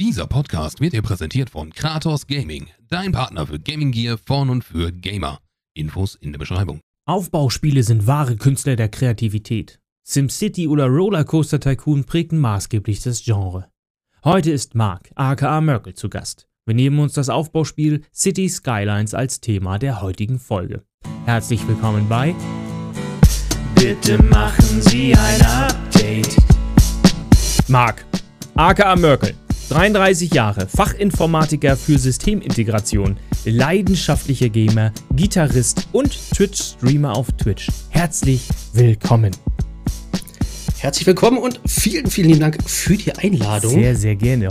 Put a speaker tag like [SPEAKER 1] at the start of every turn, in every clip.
[SPEAKER 1] Dieser Podcast wird dir präsentiert von Kratos Gaming, dein Partner für Gaming Gear von und für Gamer. Infos in der Beschreibung.
[SPEAKER 2] Aufbauspiele sind wahre Künstler der Kreativität. SimCity oder Rollercoaster Tycoon prägten maßgeblich das Genre. Heute ist Mark, aka Merkel, zu Gast. Wir nehmen uns das Aufbauspiel City Skylines als Thema der heutigen Folge. Herzlich willkommen bei Bitte machen Sie ein Update. Mark, aka Merkel, 33 Jahre, Fachinformatiker für Systemintegration, leidenschaftlicher Gamer, Gitarrist und Twitch-Streamer auf Twitch. Herzlich willkommen.
[SPEAKER 3] Herzlich willkommen und vielen, vielen lieben Dank für die Einladung.
[SPEAKER 2] Sehr, sehr gerne.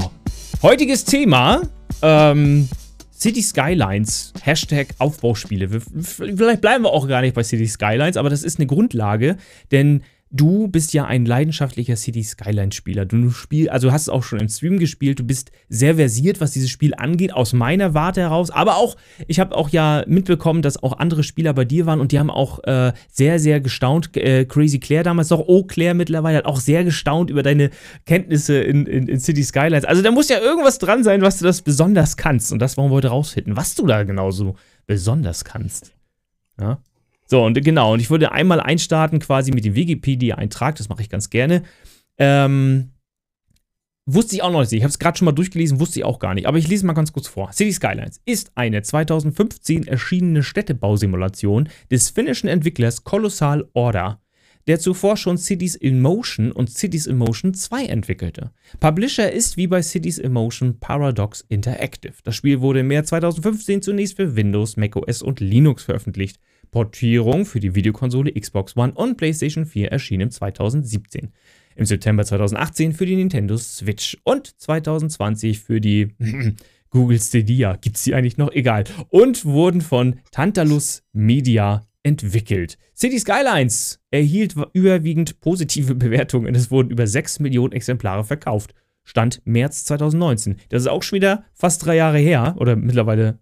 [SPEAKER 2] Heutiges Thema, ähm, City Skylines, Hashtag Aufbauspiele. Vielleicht bleiben wir auch gar nicht bei City Skylines, aber das ist eine Grundlage, denn du bist ja ein leidenschaftlicher City Skylines Spieler. Du spielst, also hast es auch schon im Stream gespielt, du bist sehr versiert, was dieses Spiel angeht, aus meiner Warte heraus. Aber auch, ich habe auch ja mitbekommen, dass auch andere Spieler bei dir waren und die haben auch äh, sehr, sehr gestaunt. Äh, Crazy Claire damals noch, Oh Claire mittlerweile hat auch sehr gestaunt über deine Kenntnisse in, in, in City Skylines. Also da muss ja irgendwas dran sein, was du das besonders kannst. Und das wollen wir heute rausfinden, was du da genauso besonders kannst. Ja. So, und genau, und ich würde einmal einstarten quasi mit dem Wikipedia-Eintrag, das mache ich ganz gerne. Ähm, wusste ich auch noch nicht, ich habe es gerade schon mal durchgelesen, wusste ich auch gar nicht, aber ich lese mal ganz kurz vor. City Skylines ist eine 2015 erschienene Städtebausimulation des finnischen Entwicklers Colossal Order, der zuvor schon Cities in Motion und Cities in Motion 2 entwickelte. Publisher ist wie bei Cities in Motion Paradox Interactive. Das Spiel wurde im März 2015 zunächst für Windows, macOS und Linux veröffentlicht. Portierung für die Videokonsole Xbox One und PlayStation 4 erschien im 2017. Im September 2018 für die Nintendo Switch und 2020 für die Google Stadia. Gibt's die eigentlich noch? Egal. Und wurden von Tantalus Media entwickelt. City Skylines erhielt überwiegend positive Bewertungen. Es wurden über 6 Millionen Exemplare verkauft. Stand März 2019. Das ist auch schon wieder fast drei Jahre her. Oder mittlerweile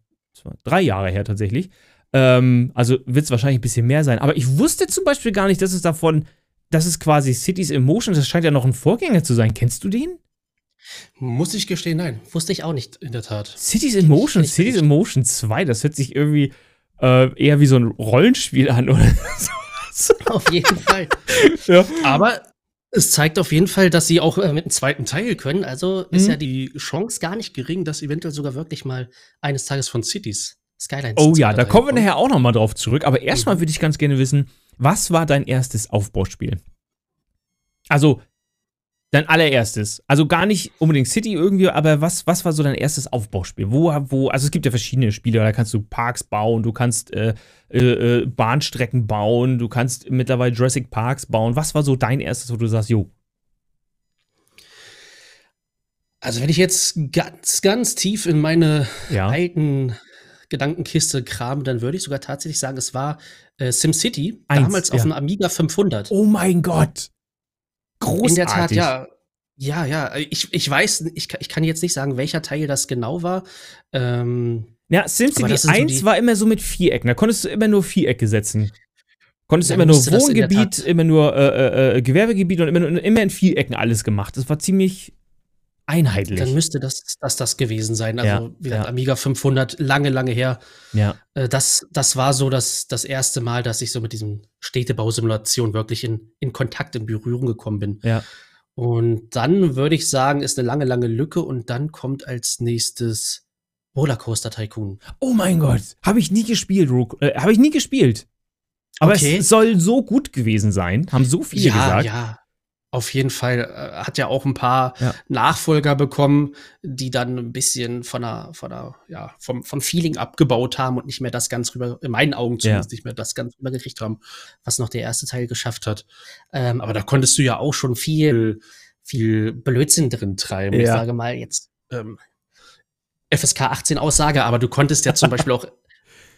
[SPEAKER 2] drei Jahre her tatsächlich. Ähm, also wird es wahrscheinlich ein bisschen mehr sein. Aber ich wusste zum Beispiel gar nicht, dass es davon, das ist quasi Cities in Motion, das scheint ja noch ein Vorgänger zu sein. Kennst du den?
[SPEAKER 3] Muss ich gestehen, nein. Wusste ich auch nicht, in der Tat.
[SPEAKER 2] Cities in Motion,
[SPEAKER 3] echt
[SPEAKER 2] Cities
[SPEAKER 3] nicht.
[SPEAKER 2] in Motion 2, das hört sich irgendwie äh, eher wie so ein Rollenspiel an oder so.
[SPEAKER 3] Auf jeden Fall.
[SPEAKER 2] ja.
[SPEAKER 3] Aber es zeigt auf jeden Fall, dass sie auch äh, mit einem zweiten Teil können. Also ist
[SPEAKER 2] Mhm.
[SPEAKER 3] ja die Chance gar nicht gering, dass eventuell sogar wirklich mal eines Tages von Cities Skylines.
[SPEAKER 2] Oh ja,
[SPEAKER 3] 2
[SPEAKER 2] da kommen wir nachher auch noch mal drauf zurück. Aber erstmal
[SPEAKER 3] Mhm.
[SPEAKER 2] würde ich ganz gerne wissen, was war dein erstes Aufbauspiel? Also, dein allererstes. Also gar nicht unbedingt City irgendwie, aber was, was war so dein erstes Aufbauspiel? Wo, wo, also es gibt ja verschiedene Spiele, da kannst du Parks bauen, du kannst äh, äh, äh, Bahnstrecken bauen, du kannst mittlerweile Jurassic Parks bauen. Was war so dein erstes, wo du sagst, jo,
[SPEAKER 3] Also wenn ich jetzt ganz, ganz tief in meine
[SPEAKER 2] ja.
[SPEAKER 3] alten Gedankenkiste kram, dann würde ich sogar tatsächlich sagen, es war äh, SimCity, damals auf
[SPEAKER 2] ja.
[SPEAKER 3] dem Amiga 500.
[SPEAKER 2] Oh mein Gott. Großartig.
[SPEAKER 3] In der Tat, ja. Ja, ja. Ich, ich weiß, ich, kann- ich kann jetzt nicht sagen, welcher Teil das genau war. Ähm,
[SPEAKER 2] Ja, SimCity
[SPEAKER 3] das sind so
[SPEAKER 2] 1
[SPEAKER 3] die-
[SPEAKER 2] war immer so mit Vierecken. Da konntest du immer nur Vierecke setzen. Konntest immer nur Wohngebiet, immer nur äh, äh, äh, Gewerbegebiet und immer, nur- immer in Vierecken alles gemacht. Das war ziemlich einheitlich.
[SPEAKER 3] dann müsste das, das das gewesen sein. Also,
[SPEAKER 2] Ja,
[SPEAKER 3] wie gesagt,
[SPEAKER 2] ja.
[SPEAKER 3] Amiga 500, lange, lange her.
[SPEAKER 2] ja.
[SPEAKER 3] Äh, das, das war so das, das erste Mal, dass ich so mit diesem Städtebausimulation wirklich in, in Kontakt, in Berührung gekommen bin.
[SPEAKER 2] Ja.
[SPEAKER 3] Und dann würde ich sagen, ist eine lange, lange Lücke und dann kommt als nächstes Rollercoaster Tycoon.
[SPEAKER 2] Oh mein Gott, habe ich nie gespielt. Äh, habe ich nie gespielt. Aber
[SPEAKER 3] Okay.
[SPEAKER 2] es soll so gut gewesen sein, haben so viele
[SPEAKER 3] ja,
[SPEAKER 2] gesagt.
[SPEAKER 3] ja. Auf jeden Fall äh, hat ja auch ein paar
[SPEAKER 2] Ja.
[SPEAKER 3] Nachfolger bekommen, die dann ein bisschen von der, von der, ja, vom, vom Feeling abgebaut haben und nicht mehr das ganz rüber, in meinen Augen zumindest nicht mehr das ganz rübergekriegt haben, was noch der erste Teil geschafft hat. Ähm, aber da konntest du ja auch schon viel, viel Blödsinn drin treiben. Ich
[SPEAKER 2] Ja.
[SPEAKER 3] sage mal jetzt ähm, FSK 18 Aussage, aber du konntest ja zum Beispiel auch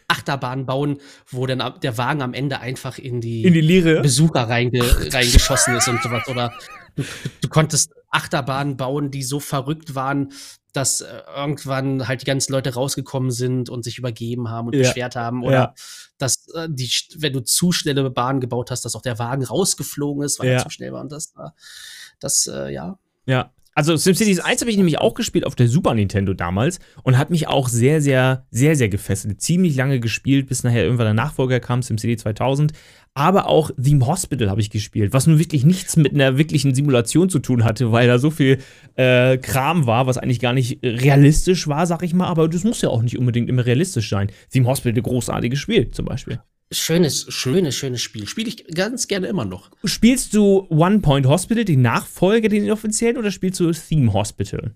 [SPEAKER 3] Achterbahn bauen, wo dann der Wagen am Ende einfach in die,
[SPEAKER 2] In die Leere.
[SPEAKER 3] Besucher reinge reingeschossen ist und sowas. Oder du, du konntest Achterbahnen bauen, die so verrückt waren, dass äh, irgendwann halt die ganzen Leute rausgekommen sind und sich übergeben haben und
[SPEAKER 2] Ja.
[SPEAKER 3] beschwert haben. Oder
[SPEAKER 2] Ja.
[SPEAKER 3] dass äh, die, wenn du zu schnelle Bahnen gebaut hast, dass auch der Wagen rausgeflogen ist, weil
[SPEAKER 2] Ja.
[SPEAKER 3] er zu schnell war. Und das war, das, äh, ja.
[SPEAKER 2] Ja. Also SimCity 1 habe ich nämlich auch gespielt auf der Super Nintendo damals und hat mich auch sehr, sehr, sehr, sehr gefesselt. Ziemlich lange gespielt, bis nachher irgendwann der Nachfolger kam, SimCity 2000. Aber auch Theme Hospital habe ich gespielt, was nun wirklich nichts mit einer wirklichen Simulation zu tun hatte, weil da so viel äh, Kram war, was eigentlich gar nicht realistisch war, sag ich mal. Aber das muss ja auch nicht unbedingt immer realistisch sein. Theme Hospital, großartiges Spiel zum Beispiel.
[SPEAKER 3] Schönes, schönes, schönes Spiel. Spiele ich ganz gerne immer noch.
[SPEAKER 2] Spielst du One Point Hospital, den Nachfolger, den offiziellen, oder spielst du Theme Hospital?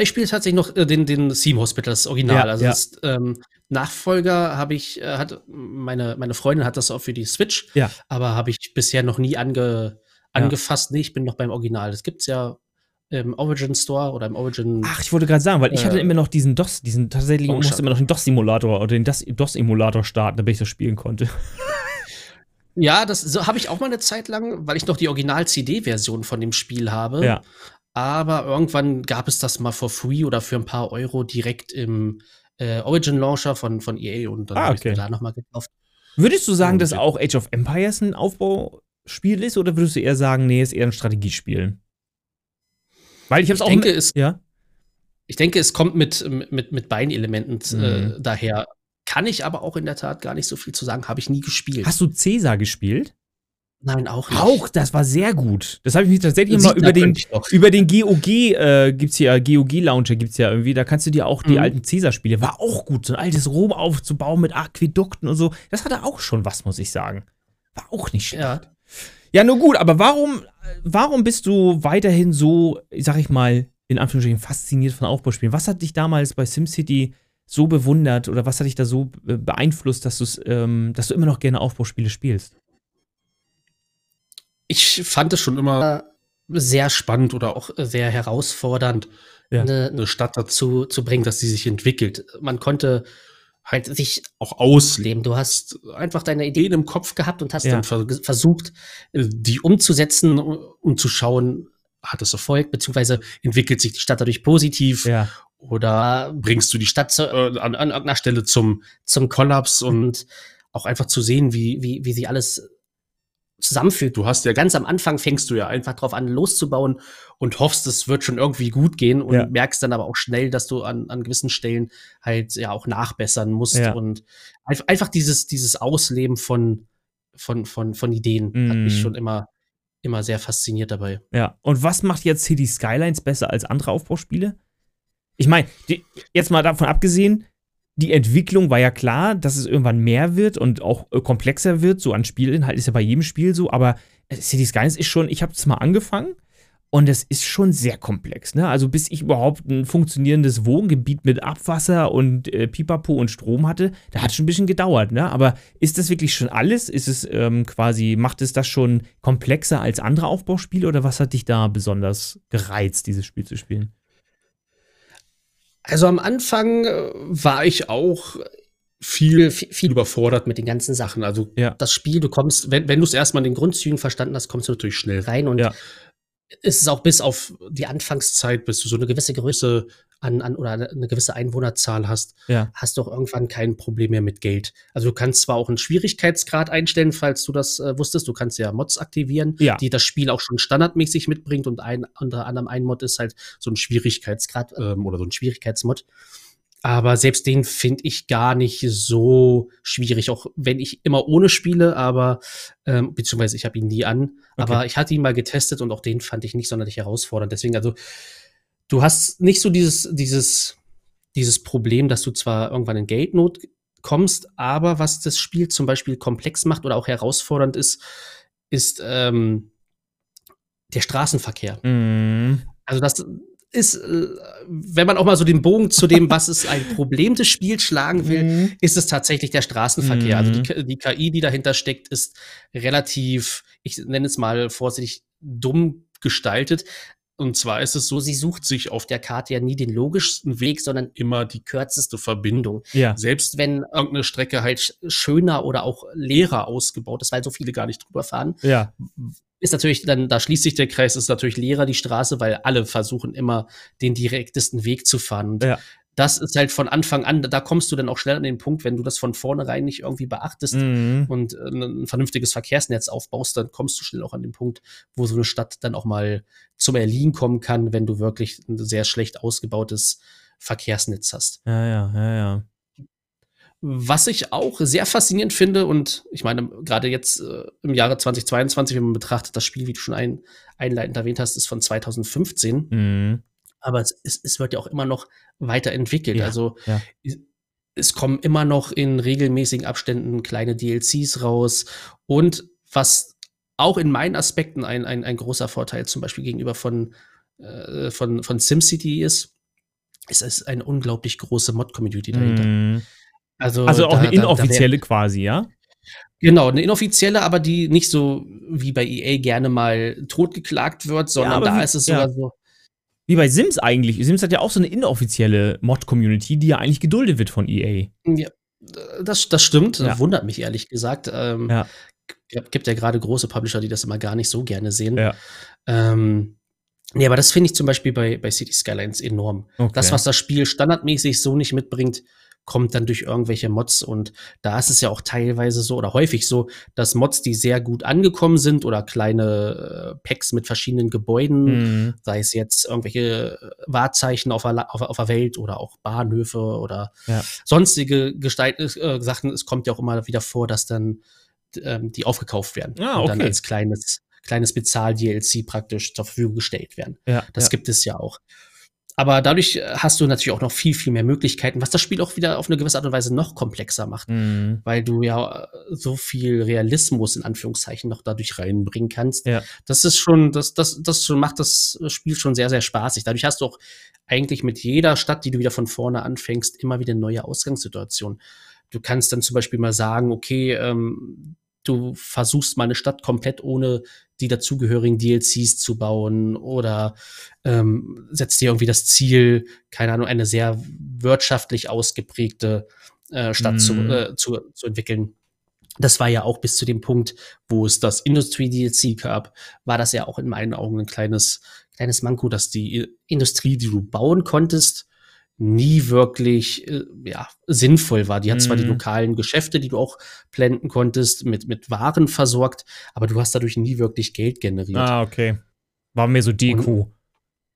[SPEAKER 3] Ich spiele tatsächlich noch äh, den, den Theme Hospital, das Original.
[SPEAKER 2] Ja,
[SPEAKER 3] also
[SPEAKER 2] ja.
[SPEAKER 3] Das, ähm, Nachfolger habe ich, äh, hat meine, meine Freundin hat das auch für die Switch,
[SPEAKER 2] Ja.
[SPEAKER 3] aber habe ich bisher noch nie ange, angefasst. Nee, ich bin noch beim Original. Das gibt's ja im Origin Store oder im Origin.
[SPEAKER 2] Ach, ich wollte gerade sagen, weil ich
[SPEAKER 3] Äh,
[SPEAKER 2] hatte immer noch diesen DOS, diesen tatsächlich,
[SPEAKER 3] Oh,
[SPEAKER 2] ich musste
[SPEAKER 3] schade.
[SPEAKER 2] immer noch den DOS-Simulator oder den DOS- DOS-Emulator starten, damit ich das spielen konnte.
[SPEAKER 3] Ja, das so habe ich auch mal eine Zeit lang, weil ich noch die Original-CD-Version von dem Spiel habe.
[SPEAKER 2] Ja.
[SPEAKER 3] Aber irgendwann gab es das mal for free oder für ein paar Euro direkt im äh, Origin Launcher von, von EA und dann
[SPEAKER 2] Ah,
[SPEAKER 3] habe ich
[SPEAKER 2] okay.
[SPEAKER 3] mir da nochmal gekauft.
[SPEAKER 2] Würdest du sagen,
[SPEAKER 3] Oh,
[SPEAKER 2] dass
[SPEAKER 3] okay.
[SPEAKER 2] auch Age of Empires ein Aufbauspiel ist oder würdest du eher sagen, nee, ist eher ein Strategiespiel? Weil ich habe es auch
[SPEAKER 3] denke, es-
[SPEAKER 2] ja.
[SPEAKER 3] Ich denke, es kommt mit, mit, mit beiden Elementen äh,
[SPEAKER 2] Mhm.
[SPEAKER 3] daher. Kann ich aber auch in der Tat gar nicht so viel zu sagen. Habe ich nie gespielt.
[SPEAKER 2] Hast du Cäsar gespielt?
[SPEAKER 3] Nein, auch nicht.
[SPEAKER 2] Auch, das war sehr gut. Das habe ich mich tatsächlich mal über den über den GOG äh, gibt's ja GOG Launcher gibt's ja irgendwie, da kannst du dir auch die
[SPEAKER 3] Mhm.
[SPEAKER 2] alten Cäsar Spiele, war auch gut, so ein altes Rom aufzubauen mit Aquädukten und so. Das hatte auch schon was, muss ich sagen. War auch nicht schlecht.
[SPEAKER 3] Ja.
[SPEAKER 2] Ja, nur gut, aber warum, warum bist du weiterhin so, sag ich mal, in Anführungsstrichen fasziniert von Aufbauspielen? Was hat dich damals bei SimCity so bewundert oder was hat dich da so beeinflusst, dass, ähm, dass du immer noch gerne Aufbauspiele spielst?
[SPEAKER 3] Ich fand es schon immer sehr spannend oder auch sehr herausfordernd,
[SPEAKER 2] Ja.
[SPEAKER 3] eine, eine Stadt dazu zu bringen, dass sie sich entwickelt. Man konnte halt sich auch ausleben. Du hast einfach deine Ideen im Kopf gehabt und hast
[SPEAKER 2] Ja.
[SPEAKER 3] dann ver versucht, äh, die umzusetzen, um zu schauen, hat es Erfolg, beziehungsweise entwickelt sich die Stadt dadurch positiv
[SPEAKER 2] Ja.
[SPEAKER 3] oder bringst du die Stadt zu, äh, an, an irgendeiner Stelle zum, zum Kollaps und auch einfach zu sehen, wie, wie, wie sie alles zusammenfügt. Du hast ja ganz am Anfang fängst du ja einfach drauf an, loszubauen und hoffst, es wird schon irgendwie gut gehen und
[SPEAKER 2] Ja.
[SPEAKER 3] merkst dann aber auch schnell, dass du an, an gewissen Stellen halt ja auch nachbessern musst
[SPEAKER 2] Ja.
[SPEAKER 3] und einf- einfach dieses, dieses Ausleben von, von, von, von Ideen hat
[SPEAKER 2] Mm.
[SPEAKER 3] mich schon immer, immer sehr fasziniert dabei.
[SPEAKER 2] Ja, und was macht jetzt City Skylines besser als andere Aufbauspiele? Ich meine, jetzt mal davon abgesehen, die Entwicklung war ja klar, dass es irgendwann mehr wird und auch äh, komplexer wird, so an Spielinhalt ist ja bei jedem Spiel so, aber äh, City Skylines ist schon, ich habe es mal angefangen und es ist schon sehr komplex, ne? Also bis ich überhaupt ein funktionierendes Wohngebiet mit Abwasser und äh, Pipapo und Strom hatte, da hat schon ein bisschen gedauert, ne? Aber ist das wirklich schon alles? Ist es ähm, quasi, macht es das schon komplexer als andere Aufbauspiele oder was hat dich da besonders gereizt, dieses Spiel zu spielen?
[SPEAKER 3] Also am Anfang äh, war ich auch viel, viel, viel überfordert mit den ganzen Sachen. Also
[SPEAKER 2] Ja.
[SPEAKER 3] das Spiel, du kommst, wenn, wenn du es erstmal in den Grundzügen verstanden hast, kommst du natürlich schnell rein und
[SPEAKER 2] Ja.
[SPEAKER 3] Es ist auch bis auf die Anfangszeit, bis du so eine gewisse Größe an, an oder eine gewisse Einwohnerzahl hast,
[SPEAKER 2] Ja.
[SPEAKER 3] hast du auch irgendwann kein Problem mehr mit Geld. Also du kannst zwar auch einen Schwierigkeitsgrad einstellen, falls du das äh, wusstest, du kannst ja Mods aktivieren,
[SPEAKER 2] Ja.
[SPEAKER 3] die das Spiel auch schon standardmäßig mitbringt und ein unter anderem ein Mod ist halt so ein Schwierigkeitsgrad ähm, oder so ein Schwierigkeitsmod. Aber selbst den finde ich gar nicht so schwierig, auch wenn ich immer ohne spiele, aber ähm, beziehungsweise ich habe ihn nie an. Aber ich hatte ihn mal getestet und auch den fand ich nicht sonderlich herausfordernd. Deswegen, also, du hast nicht so dieses, dieses, dieses Problem, dass du zwar irgendwann in Geldnot kommst, aber was das Spiel zum Beispiel komplex macht oder auch herausfordernd ist, ist ähm, der Straßenverkehr.
[SPEAKER 2] Mhm.
[SPEAKER 3] Also das ist, äh, wenn man auch mal so den Bogen zu dem, was ist ein Problem des Spiels schlagen will,
[SPEAKER 2] Mhm.
[SPEAKER 3] ist es tatsächlich der Straßenverkehr. Also
[SPEAKER 2] Mhm.
[SPEAKER 3] die, K- die KI, die dahinter steckt, ist relativ, ich nenne es mal vorsichtig, dumm gestaltet. Und zwar ist es so, sie sucht sich auf der Karte ja nie den logischsten Weg, sondern immer die kürzeste Verbindung.
[SPEAKER 2] Ja.
[SPEAKER 3] Selbst wenn irgendeine Strecke halt sch- schöner oder auch leerer ausgebaut ist, weil so viele gar nicht drüber fahren,
[SPEAKER 2] Ja.
[SPEAKER 3] ist natürlich dann, da schließt sich der Kreis, ist natürlich leerer die Straße, weil alle versuchen immer den direktesten Weg zu fahren. Und
[SPEAKER 2] Ja.
[SPEAKER 3] Das ist halt von Anfang an, da kommst du dann auch schnell an den Punkt, wenn du das von vornherein nicht irgendwie beachtest
[SPEAKER 2] Mhm.
[SPEAKER 3] und äh, ein vernünftiges Verkehrsnetz aufbaust, dann kommst du schnell auch an den Punkt, wo so eine Stadt dann auch mal zum Erliegen kommen kann, wenn du wirklich ein sehr schlecht ausgebautes Verkehrsnetz hast.
[SPEAKER 2] Ja, ja, ja, ja.
[SPEAKER 3] Was ich auch sehr faszinierend finde, und ich meine, gerade jetzt äh, im Jahre 2022, wenn man betrachtet, das Spiel, wie du schon ein, einleitend erwähnt hast, ist von 2015,
[SPEAKER 2] Mhm.
[SPEAKER 3] Aber es, es, es wird ja auch immer noch weiterentwickelt.
[SPEAKER 2] Ja,
[SPEAKER 3] also
[SPEAKER 2] ja.
[SPEAKER 3] es- kommen immer noch in regelmäßigen Abständen kleine DLCs raus. Und was auch in meinen Aspekten ein, ein, ein großer Vorteil zum Beispiel gegenüber von, äh, von, von SimCity ist, ist es eine unglaublich große Mod-Community dahinter.
[SPEAKER 2] Mhm.
[SPEAKER 3] Also,
[SPEAKER 2] Also auch
[SPEAKER 3] da-
[SPEAKER 2] eine
[SPEAKER 3] da- da wär-
[SPEAKER 2] inoffizielle quasi, ja?
[SPEAKER 3] Genau, eine inoffizielle, aber die nicht so wie bei EA gerne mal totgeklagt wird, sondern
[SPEAKER 2] aber
[SPEAKER 3] da
[SPEAKER 2] wie-
[SPEAKER 3] ist es
[SPEAKER 2] ja.
[SPEAKER 3] sogar so.
[SPEAKER 2] Wie bei Sims eigentlich. Sims hat ja auch so eine inoffizielle Mod-Community, die ja eigentlich geduldet wird von EA.
[SPEAKER 3] Ja, das, das stimmt.
[SPEAKER 2] Ja.
[SPEAKER 3] Wundert mich ehrlich gesagt. Ähm,
[SPEAKER 2] Ja.
[SPEAKER 3] Gibt ja gerade große Publisher, die das immer gar nicht so gerne sehen.
[SPEAKER 2] Ja.
[SPEAKER 3] Ähm, nee, aber das finde ich zum Beispiel bei, bei City Skylines enorm.
[SPEAKER 2] Okay.
[SPEAKER 3] Das, was das Spiel standardmäßig so nicht mitbringt, kommt dann durch irgendwelche Mods. Und da ist es ja auch teilweise so oder häufig so, dass Mods, die sehr gut angekommen sind oder kleine äh, Packs mit verschiedenen Gebäuden,
[SPEAKER 2] Mhm.
[SPEAKER 3] sei es jetzt irgendwelche Wahrzeichen auf der, auf, auf der Welt oder auch Bahnhöfe oder
[SPEAKER 2] Ja.
[SPEAKER 3] sonstige Gestalt, äh, Sachen. Es kommt ja auch immer wieder vor, dass dann ähm, die aufgekauft werden
[SPEAKER 2] Ah,
[SPEAKER 3] und dann
[SPEAKER 2] okay.
[SPEAKER 3] als kleines, kleines Bezahl-DLC praktisch zur Verfügung gestellt werden.
[SPEAKER 2] Ja,
[SPEAKER 3] Das
[SPEAKER 2] ja.
[SPEAKER 3] gibt es ja auch. Aber dadurch äh, hast du natürlich auch noch viel, viel mehr Möglichkeiten, was das Spiel auch wieder auf eine gewisse Art und Weise noch komplexer macht
[SPEAKER 2] Mhm.
[SPEAKER 3] weil du ja äh, so viel Realismus in Anführungszeichen noch dadurch reinbringen kannst.
[SPEAKER 2] Ja.
[SPEAKER 3] Das ist schon, das, das, das schon macht das Spiel schon sehr, sehr spaßig. Dadurch hast du auch eigentlich mit jeder Stadt, die du wieder von vorne anfängst, immer wieder neue Ausgangssituationen. Du kannst dann zum Beispiel mal sagen, okay, ähm, du versuchst mal eine Stadt komplett ohne die dazugehörigen DLCs zu bauen oder ähm, setzt dir irgendwie das Ziel, keine Ahnung, eine sehr wirtschaftlich ausgeprägte äh, Stadt zu,
[SPEAKER 2] Mhm.
[SPEAKER 3] äh, zu, zu entwickeln. Das war ja auch bis zu dem Punkt, wo es das Industrie-DLC gab, war das ja auch in meinen Augen ein kleines, kleines Manko, dass die Industrie, die du bauen konntest, nie wirklich äh, ja, sinnvoll war. Die hat zwar die
[SPEAKER 2] Mhm.
[SPEAKER 3] lokalen Geschäfte, die du auch blenden konntest, mit, mit Waren versorgt, aber du hast dadurch nie wirklich Geld generiert.
[SPEAKER 2] Ah, okay. War mehr so Deko.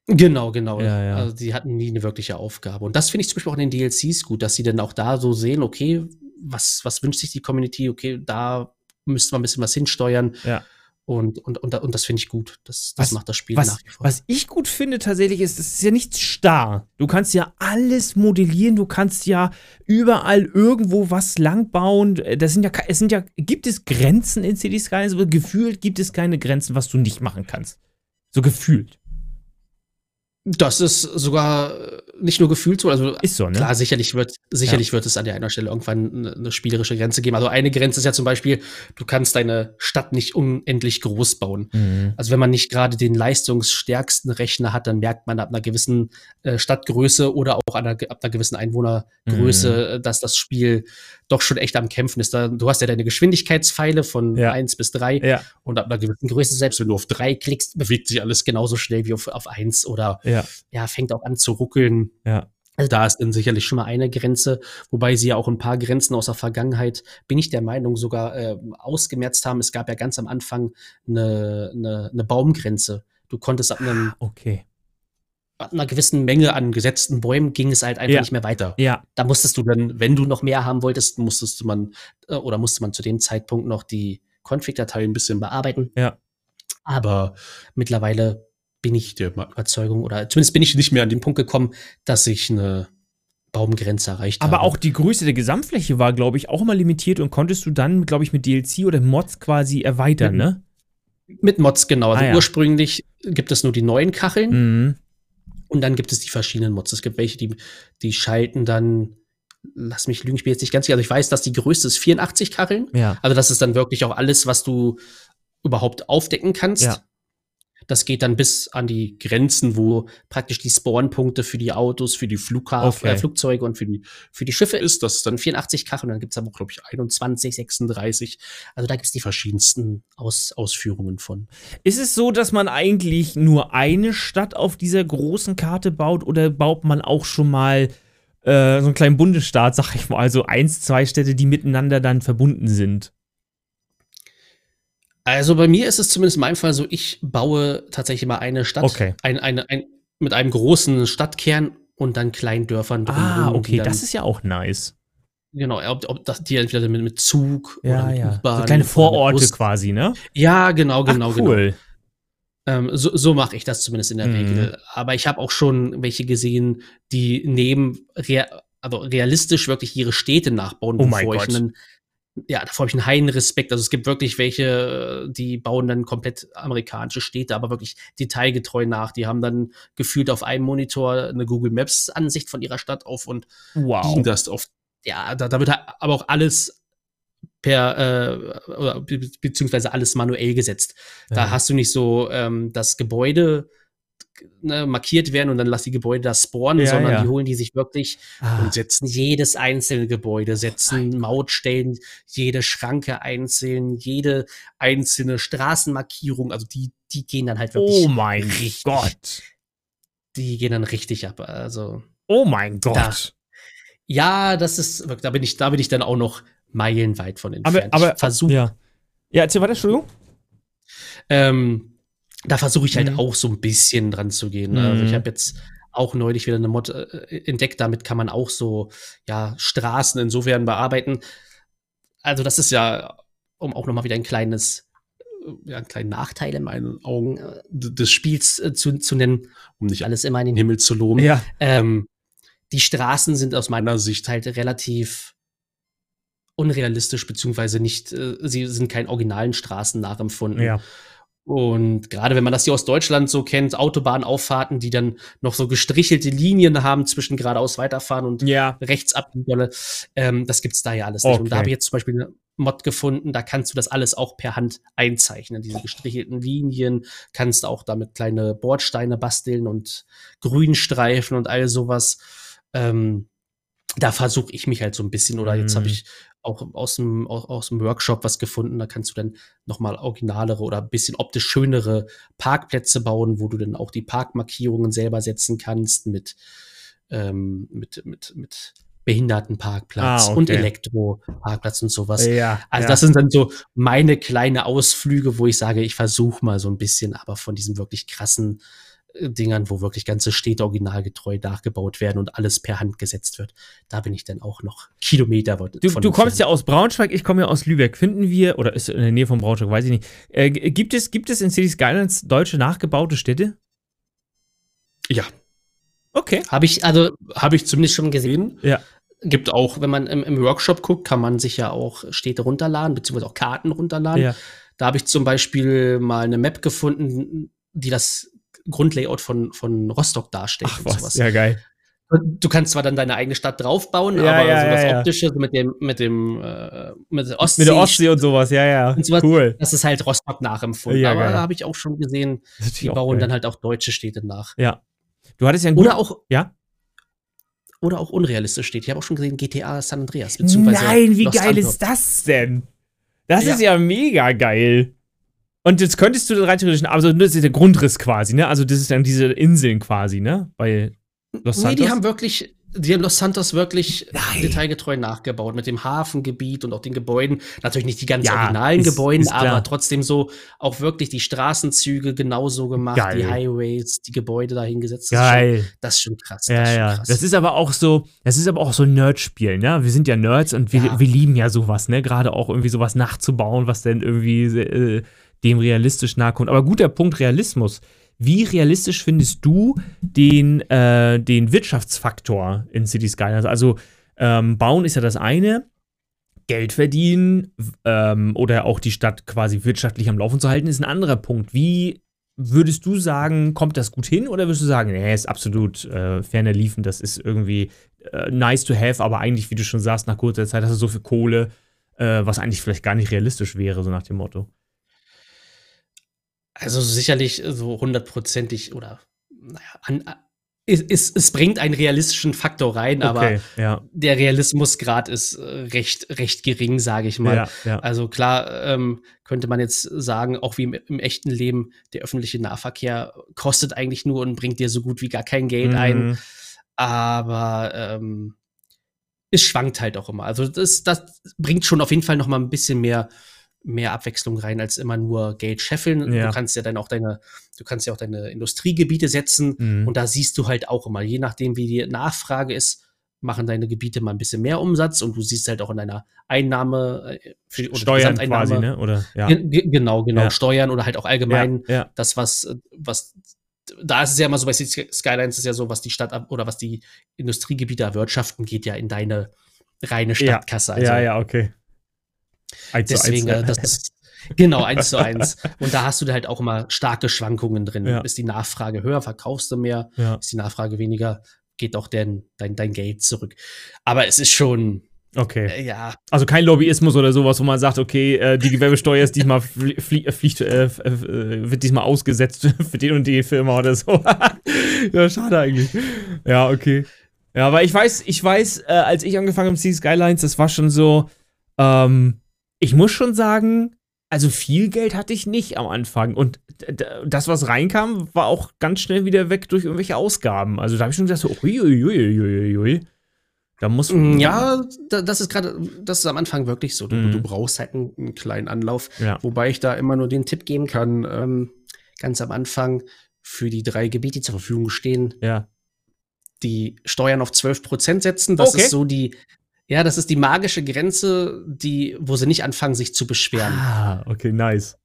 [SPEAKER 3] Genau, genau.
[SPEAKER 2] Ja, ja.
[SPEAKER 3] Also die hatten nie eine wirkliche Aufgabe. Und das finde ich zum Beispiel auch in den DLCs gut, dass sie dann auch da so sehen, okay, was, was wünscht sich die Community? Okay, da müsste man ein bisschen was hinsteuern.
[SPEAKER 2] Ja.
[SPEAKER 3] Und, und, und, und das finde ich gut. Das, das
[SPEAKER 2] Was-
[SPEAKER 3] macht das Spiel
[SPEAKER 2] Was,
[SPEAKER 3] nach wie vor.
[SPEAKER 2] was ich gut finde tatsächlich ist, es ist ja nicht starr. Du kannst ja alles modellieren, du kannst ja überall irgendwo was langbauen. Das sind ja, es sind ja, gibt es Grenzen in City Skylines, aber gefühlt gibt es keine Grenzen, was du nicht machen kannst. So gefühlt.
[SPEAKER 3] Das ist sogar äh, nicht nur gefühlt so, also
[SPEAKER 2] Ist so, ne?
[SPEAKER 3] Klar, sicherlich wird, sicherlich wird es an der einen Stelle irgendwann eine, eine spielerische Grenze geben. Also eine Grenze ist ja zum Beispiel, du kannst deine Stadt nicht unendlich groß bauen.
[SPEAKER 2] Mhm.
[SPEAKER 3] Also wenn man nicht gerade den leistungsstärksten Rechner hat, dann merkt man ab einer gewissen äh, Stadtgröße oder auch einer, ab einer gewissen Einwohnergröße, äh, dass das Spiel doch schon echt am Kämpfen ist. Da, du hast ja deine Geschwindigkeitspfeile von
[SPEAKER 2] Ja.
[SPEAKER 3] eins bis drei
[SPEAKER 2] Ja,
[SPEAKER 3] und ab einer gewissen Größe, selbst wenn du auf drei klickst, bewegt sich alles genauso schnell wie auf, auf eins oder
[SPEAKER 2] ja,
[SPEAKER 3] ja, fängt auch an zu ruckeln.
[SPEAKER 2] ja.
[SPEAKER 3] Also da ist dann sicherlich schon mal eine Grenze, wobei sie ja auch ein paar Grenzen aus der Vergangenheit, bin ich der Meinung, sogar äh, ausgemerzt haben. Es gab ja ganz am Anfang eine, eine, eine Baumgrenze. Du konntest ab, einem,
[SPEAKER 2] Okay.
[SPEAKER 3] Ab einer gewissen Menge an gesetzten Bäumen ging es halt einfach
[SPEAKER 2] Ja.
[SPEAKER 3] nicht mehr weiter.
[SPEAKER 2] Ja,
[SPEAKER 3] Da musstest du dann, wenn du noch mehr haben wolltest, musstest man äh, oder musste man zu dem Zeitpunkt noch die Config-Datei ein bisschen bearbeiten.
[SPEAKER 2] Ja.
[SPEAKER 3] Aber mittlerweile bin ich der Überzeugung, oder zumindest bin ich nicht mehr an den Punkt gekommen, dass ich eine Baumgrenze erreicht
[SPEAKER 2] aber
[SPEAKER 3] habe.
[SPEAKER 2] auch die Größe der Gesamtfläche war, glaube ich, auch immer limitiert und konntest du dann, glaube ich, mit DLC oder Mods quasi erweitern,
[SPEAKER 3] Mhm.
[SPEAKER 2] ne?
[SPEAKER 3] Mit Mods, genau. Also
[SPEAKER 2] Ah, ja.
[SPEAKER 3] ursprünglich gibt es nur die neuen Kacheln
[SPEAKER 2] Mhm.
[SPEAKER 3] Und dann gibt es die verschiedenen Mods. Es gibt welche, die, die schalten dann, lass mich lügen, ich bin jetzt nicht ganz sicher, also ich weiß, dass die größte ist 84 Kacheln.
[SPEAKER 2] Ja.
[SPEAKER 3] Also das ist dann wirklich auch alles, was du überhaupt aufdecken kannst.
[SPEAKER 2] Ja.
[SPEAKER 3] Das geht dann bis an die Grenzen, wo praktisch die Spawnpunkte für die Autos, für die Flughafen,
[SPEAKER 2] Okay.
[SPEAKER 3] äh, Flugzeuge und für die, für die Schiffe ist. Das ist dann 84 Kacheln. Dann gibt's aber, glaube ich, 21, 36. Also da gibt's die verschiedensten Aus Ausführungen von.
[SPEAKER 2] Ist es so, dass man eigentlich nur eine Stadt auf dieser großen Karte baut oder baut man auch schon mal äh, so einen kleinen Bundesstaat, sag ich mal, also eins, zwei Städte, die miteinander dann verbunden sind?
[SPEAKER 3] Also bei mir ist es zumindest in meinem Fall so, ich baue tatsächlich mal eine Stadt,
[SPEAKER 2] okay.
[SPEAKER 3] ein, eine, ein, mit einem großen Stadtkern und dann kleinen Dörfern
[SPEAKER 2] drin. Ah, okay, das ist ja auch nice.
[SPEAKER 3] Genau, ob, ob das die entweder mit, mit Zug
[SPEAKER 2] ja, oder mit ja. U-Bahn. So kleine Vororte quasi, ne?
[SPEAKER 3] Ja, genau, genau,
[SPEAKER 2] Ach, cool.
[SPEAKER 3] genau. Ähm, so so mache ich das zumindest in der mhm. Regel. Aber ich habe auch schon welche gesehen, die neben rea also realistisch wirklich ihre Städte nachbauen,
[SPEAKER 2] oh bevor ich
[SPEAKER 3] einen ja, davor habe ich einen heilen Respekt. Also es gibt wirklich welche, die bauen dann komplett amerikanische Städte, aber wirklich detailgetreu nach. Die haben dann gefühlt auf einem Monitor eine Google Maps Ansicht von ihrer Stadt auf und
[SPEAKER 2] wow.
[SPEAKER 3] das auf. Ja, da, da wird aber auch alles per äh, be beziehungsweise alles manuell gesetzt. Da ja. hast du nicht so ähm, das Gebäude ne, markiert werden und dann lass die Gebäude da spawnen,
[SPEAKER 2] ja,
[SPEAKER 3] sondern
[SPEAKER 2] ja.
[SPEAKER 3] die holen die sich wirklich
[SPEAKER 2] Ah.
[SPEAKER 3] und setzen jedes einzelne Gebäude, setzen Mautstellen, jede Schranke einzeln, jede einzelne Straßenmarkierung, also die, die gehen dann halt wirklich
[SPEAKER 2] Oh mein
[SPEAKER 3] richtig,
[SPEAKER 2] Gott.
[SPEAKER 3] die gehen dann richtig ab. Also
[SPEAKER 2] Oh mein Gott.
[SPEAKER 3] Da- ja, das ist, da bin ich, da bin ich dann auch noch meilenweit von
[SPEAKER 2] aber,
[SPEAKER 3] entfernt.
[SPEAKER 2] aber
[SPEAKER 3] ich versuche
[SPEAKER 2] ja. Ja, erzähl weiter, Entschuldigung.
[SPEAKER 3] Ähm, da versuche ich halt
[SPEAKER 2] Mhm.
[SPEAKER 3] auch so ein bisschen dran zu gehen. ne? Also
[SPEAKER 2] Mhm.
[SPEAKER 3] ich habe jetzt auch neulich wieder eine Mod äh, entdeckt, damit kann man auch so ja Straßen insofern bearbeiten. Also das ist ja, um auch noch mal wieder ein kleines äh, ja, einen kleinen Nachteil in meinen Augen äh, des Spiels äh, zu, zu nennen, um nicht alles immer in den Himmel zu loben.
[SPEAKER 2] Ja.
[SPEAKER 3] Ähm, die Straßen sind aus meiner Sicht halt relativ unrealistisch, beziehungsweise nicht, sie sind keinen originalen Straßen nachempfunden.
[SPEAKER 2] Ja.
[SPEAKER 3] Und gerade wenn man das hier aus Deutschland so kennt, Autobahnauffahrten, die dann noch so gestrichelte Linien haben zwischen geradeaus weiterfahren und
[SPEAKER 2] Ja.
[SPEAKER 3] rechts abbiegen, ähm, das gibt's da ja alles nicht. Und da habe ich jetzt zum Beispiel eine Mod gefunden, da kannst du das alles auch per Hand einzeichnen. Diese gestrichelten Linien, kannst auch damit kleine Bordsteine basteln und Grünstreifen und all sowas. Ähm, da versuche ich mich halt so ein bisschen, oder jetzt habe
[SPEAKER 2] Mhm.
[SPEAKER 3] ich auch aus dem, aus, aus dem Workshop was gefunden, da kannst du dann nochmal originalere oder ein bisschen optisch schönere Parkplätze bauen, wo du dann auch die Parkmarkierungen selber setzen kannst mit, ähm, mit, mit, mit Behindertenparkplatz
[SPEAKER 2] Ah, okay.
[SPEAKER 3] und Elektroparkplatz und sowas.
[SPEAKER 2] Ja.
[SPEAKER 3] Also
[SPEAKER 2] ja.
[SPEAKER 3] das sind dann so meine kleine Ausflüge, wo ich sage, ich versuche mal so ein bisschen, aber von diesen wirklich krassen Dingern, wo wirklich ganze Städte originalgetreu nachgebaut werden und alles per Hand gesetzt wird, da bin ich dann auch noch Kilometer von
[SPEAKER 2] Du, du kommst ja aus Braunschweig, ich komme ja aus Lübeck. Finden wir, oder ist in der Nähe von Braunschweig, weiß ich nicht. Äh, gibt, es, gibt es in City Skylines deutsche nachgebaute Städte?
[SPEAKER 3] Ja,
[SPEAKER 2] Okay.
[SPEAKER 3] habe ich, also habe ich zumindest schon gesehen.
[SPEAKER 2] Ja.
[SPEAKER 3] Gibt auch, wenn man im, im Workshop guckt, kann man sich ja auch Städte runterladen, beziehungsweise auch Karten runterladen.
[SPEAKER 2] Ja.
[SPEAKER 3] Da habe ich zum Beispiel mal eine Map gefunden, die das Grundlayout von, von Rostock darstellt
[SPEAKER 2] Ach
[SPEAKER 3] und
[SPEAKER 2] was,
[SPEAKER 3] sowas.
[SPEAKER 2] ja geil.
[SPEAKER 3] Du kannst zwar dann deine eigene Stadt draufbauen,
[SPEAKER 2] Ja,
[SPEAKER 3] aber
[SPEAKER 2] ja,
[SPEAKER 3] so das
[SPEAKER 2] ja.
[SPEAKER 3] Optische so mit dem, mit dem, äh, mit der Ostsee,
[SPEAKER 2] Mit der Ostsee und sowas, ja, ja.
[SPEAKER 3] sowas,
[SPEAKER 2] Cool.
[SPEAKER 3] das ist halt Rostock nachempfunden.
[SPEAKER 2] Ja,
[SPEAKER 3] aber da habe ich auch schon gesehen, die bauen dann halt auch deutsche Städte nach.
[SPEAKER 2] Ja. Du hattest ja ein
[SPEAKER 3] Oder auch,
[SPEAKER 2] Ja?
[SPEAKER 3] oder auch unrealistisch steht. Ich habe auch schon gesehen GTA San Andreas, beziehungsweise
[SPEAKER 2] Nein, wie
[SPEAKER 3] Los
[SPEAKER 2] geil
[SPEAKER 3] Santos.
[SPEAKER 2] ist das denn? Das ist ja mega geil. Und jetzt könntest du rein theoretisch, also das ist der Grundriss quasi, ne? Also das ist dann diese Inseln quasi, ne? Bei Los
[SPEAKER 3] Nee,
[SPEAKER 2] Santos.
[SPEAKER 3] die haben wirklich, die haben Los Santos wirklich
[SPEAKER 2] Nein.
[SPEAKER 3] detailgetreu nachgebaut mit dem Hafengebiet und auch den Gebäuden. Natürlich nicht die ganz
[SPEAKER 2] Ja,
[SPEAKER 3] originalen
[SPEAKER 2] ist-
[SPEAKER 3] Gebäuden,
[SPEAKER 2] ist
[SPEAKER 3] aber trotzdem so auch wirklich die Straßenzüge genauso gemacht,
[SPEAKER 2] Geil.
[SPEAKER 3] die Highways, die Gebäude dahingesetzt.
[SPEAKER 2] Geil.
[SPEAKER 3] Das ist schon krass.
[SPEAKER 2] Ja,
[SPEAKER 3] das ist schon
[SPEAKER 2] ja.
[SPEAKER 3] krass.
[SPEAKER 2] Das ist aber auch so, das ist aber auch so ein Nerdspiel, ne? Wir sind ja Nerds und wir,
[SPEAKER 3] Ja.
[SPEAKER 2] wir lieben ja sowas, ne? Gerade auch irgendwie sowas nachzubauen, was dann irgendwie äh, dem realistisch nahe kommt. Aber guter Punkt, Realismus. Wie realistisch findest du den, äh, den Wirtschaftsfaktor in City Skylines? Also, ähm, bauen ist ja das eine. Geld verdienen ähm, oder auch die Stadt quasi wirtschaftlich am Laufen zu halten, ist ein anderer Punkt. Wie würdest du sagen, kommt das gut hin oder würdest du sagen, nee, ist absolut äh, ferner liefen, das ist irgendwie äh, nice to have, aber eigentlich, wie du schon sagst, nach kurzer Zeit hast du so viel Kohle, äh, was eigentlich vielleicht gar nicht realistisch wäre, so nach dem Motto.
[SPEAKER 3] Also sicherlich so hundertprozentig oder naja, an, es, es, es bringt einen realistischen Faktor rein, aber
[SPEAKER 2] ja.
[SPEAKER 3] der Realismusgrad ist äh, recht, recht gering, sage ich mal.
[SPEAKER 2] Ja, ja.
[SPEAKER 3] Also klar ähm, könnte man jetzt sagen, auch wie im, im echten Leben, der öffentliche Nahverkehr kostet eigentlich nur und bringt dir so gut wie gar kein Geld ein.
[SPEAKER 2] Mhm.
[SPEAKER 3] aber ähm, es schwankt halt auch immer. Also das, das bringt schon auf jeden Fall noch mal ein bisschen mehr, mehr Abwechslung rein, als immer nur Geld scheffeln.
[SPEAKER 2] Ja.
[SPEAKER 3] Du kannst ja dann auch deine, du kannst ja auch deine Industriegebiete setzen
[SPEAKER 2] Mhm.
[SPEAKER 3] und da siehst du halt auch immer, je nachdem, wie die Nachfrage ist, machen deine Gebiete mal ein bisschen mehr Umsatz und du siehst halt auch in deiner Einnahme äh, oder
[SPEAKER 2] Steuern quasi, ne? Oder ja.
[SPEAKER 3] Ge- ge- Genau, genau.
[SPEAKER 2] Ja.
[SPEAKER 3] Steuern oder halt auch allgemein
[SPEAKER 2] ja,
[SPEAKER 3] das, was, was, da ist es ja immer so, bei Skylines ist ja so, was die Stadt oder was die Industriegebiete erwirtschaften, geht ja in deine reine Stadtkasse. Also
[SPEAKER 2] ja, ja, okay. Eins zu
[SPEAKER 3] deswegen,
[SPEAKER 2] eins,
[SPEAKER 3] äh,
[SPEAKER 2] ne?
[SPEAKER 3] das ist genau eins zu eins. Und da hast du da halt auch immer starke Schwankungen drin.
[SPEAKER 2] Ja.
[SPEAKER 3] Ist die Nachfrage höher, verkaufst du mehr,
[SPEAKER 2] ja.
[SPEAKER 3] ist die Nachfrage weniger, geht auch dein, dein, dein Geld zurück. Aber es ist schon,
[SPEAKER 2] Okay.
[SPEAKER 3] äh, ja,
[SPEAKER 2] Also kein Lobbyismus oder sowas, wo man sagt, okay, äh, die Gewerbesteuer ist diesmal flie flie fliegt, äh, äh, wird diesmal ausgesetzt für den und die Firma oder so. ja, schade eigentlich. Ja, okay. Ja, aber ich weiß, ich weiß, äh, als ich angefangen habe mit City Skylines, das war schon so, ähm, ich muss schon sagen, also viel Geld hatte ich nicht am Anfang. Und das, was reinkam, war auch ganz schnell wieder weg durch irgendwelche Ausgaben. Also da habe ich schon gedacht, so, uiuiuiuiui. Da muss
[SPEAKER 3] Mm, Ja, da, das ist gerade, das ist am Anfang wirklich so. Du,
[SPEAKER 2] Mhm.
[SPEAKER 3] du brauchst halt einen, einen kleinen Anlauf.
[SPEAKER 2] Ja.
[SPEAKER 3] Wobei ich da immer nur den Tipp geben kann, ähm, ganz am Anfang für die drei Gebiete, die zur Verfügung stehen,
[SPEAKER 2] Ja.
[SPEAKER 3] die Steuern auf 12% setzen. Das
[SPEAKER 2] Okay.
[SPEAKER 3] ist so die, ja, das ist die magische Grenze, die, wo sie nicht anfangen, sich zu beschweren.
[SPEAKER 2] Ah, okay, nice.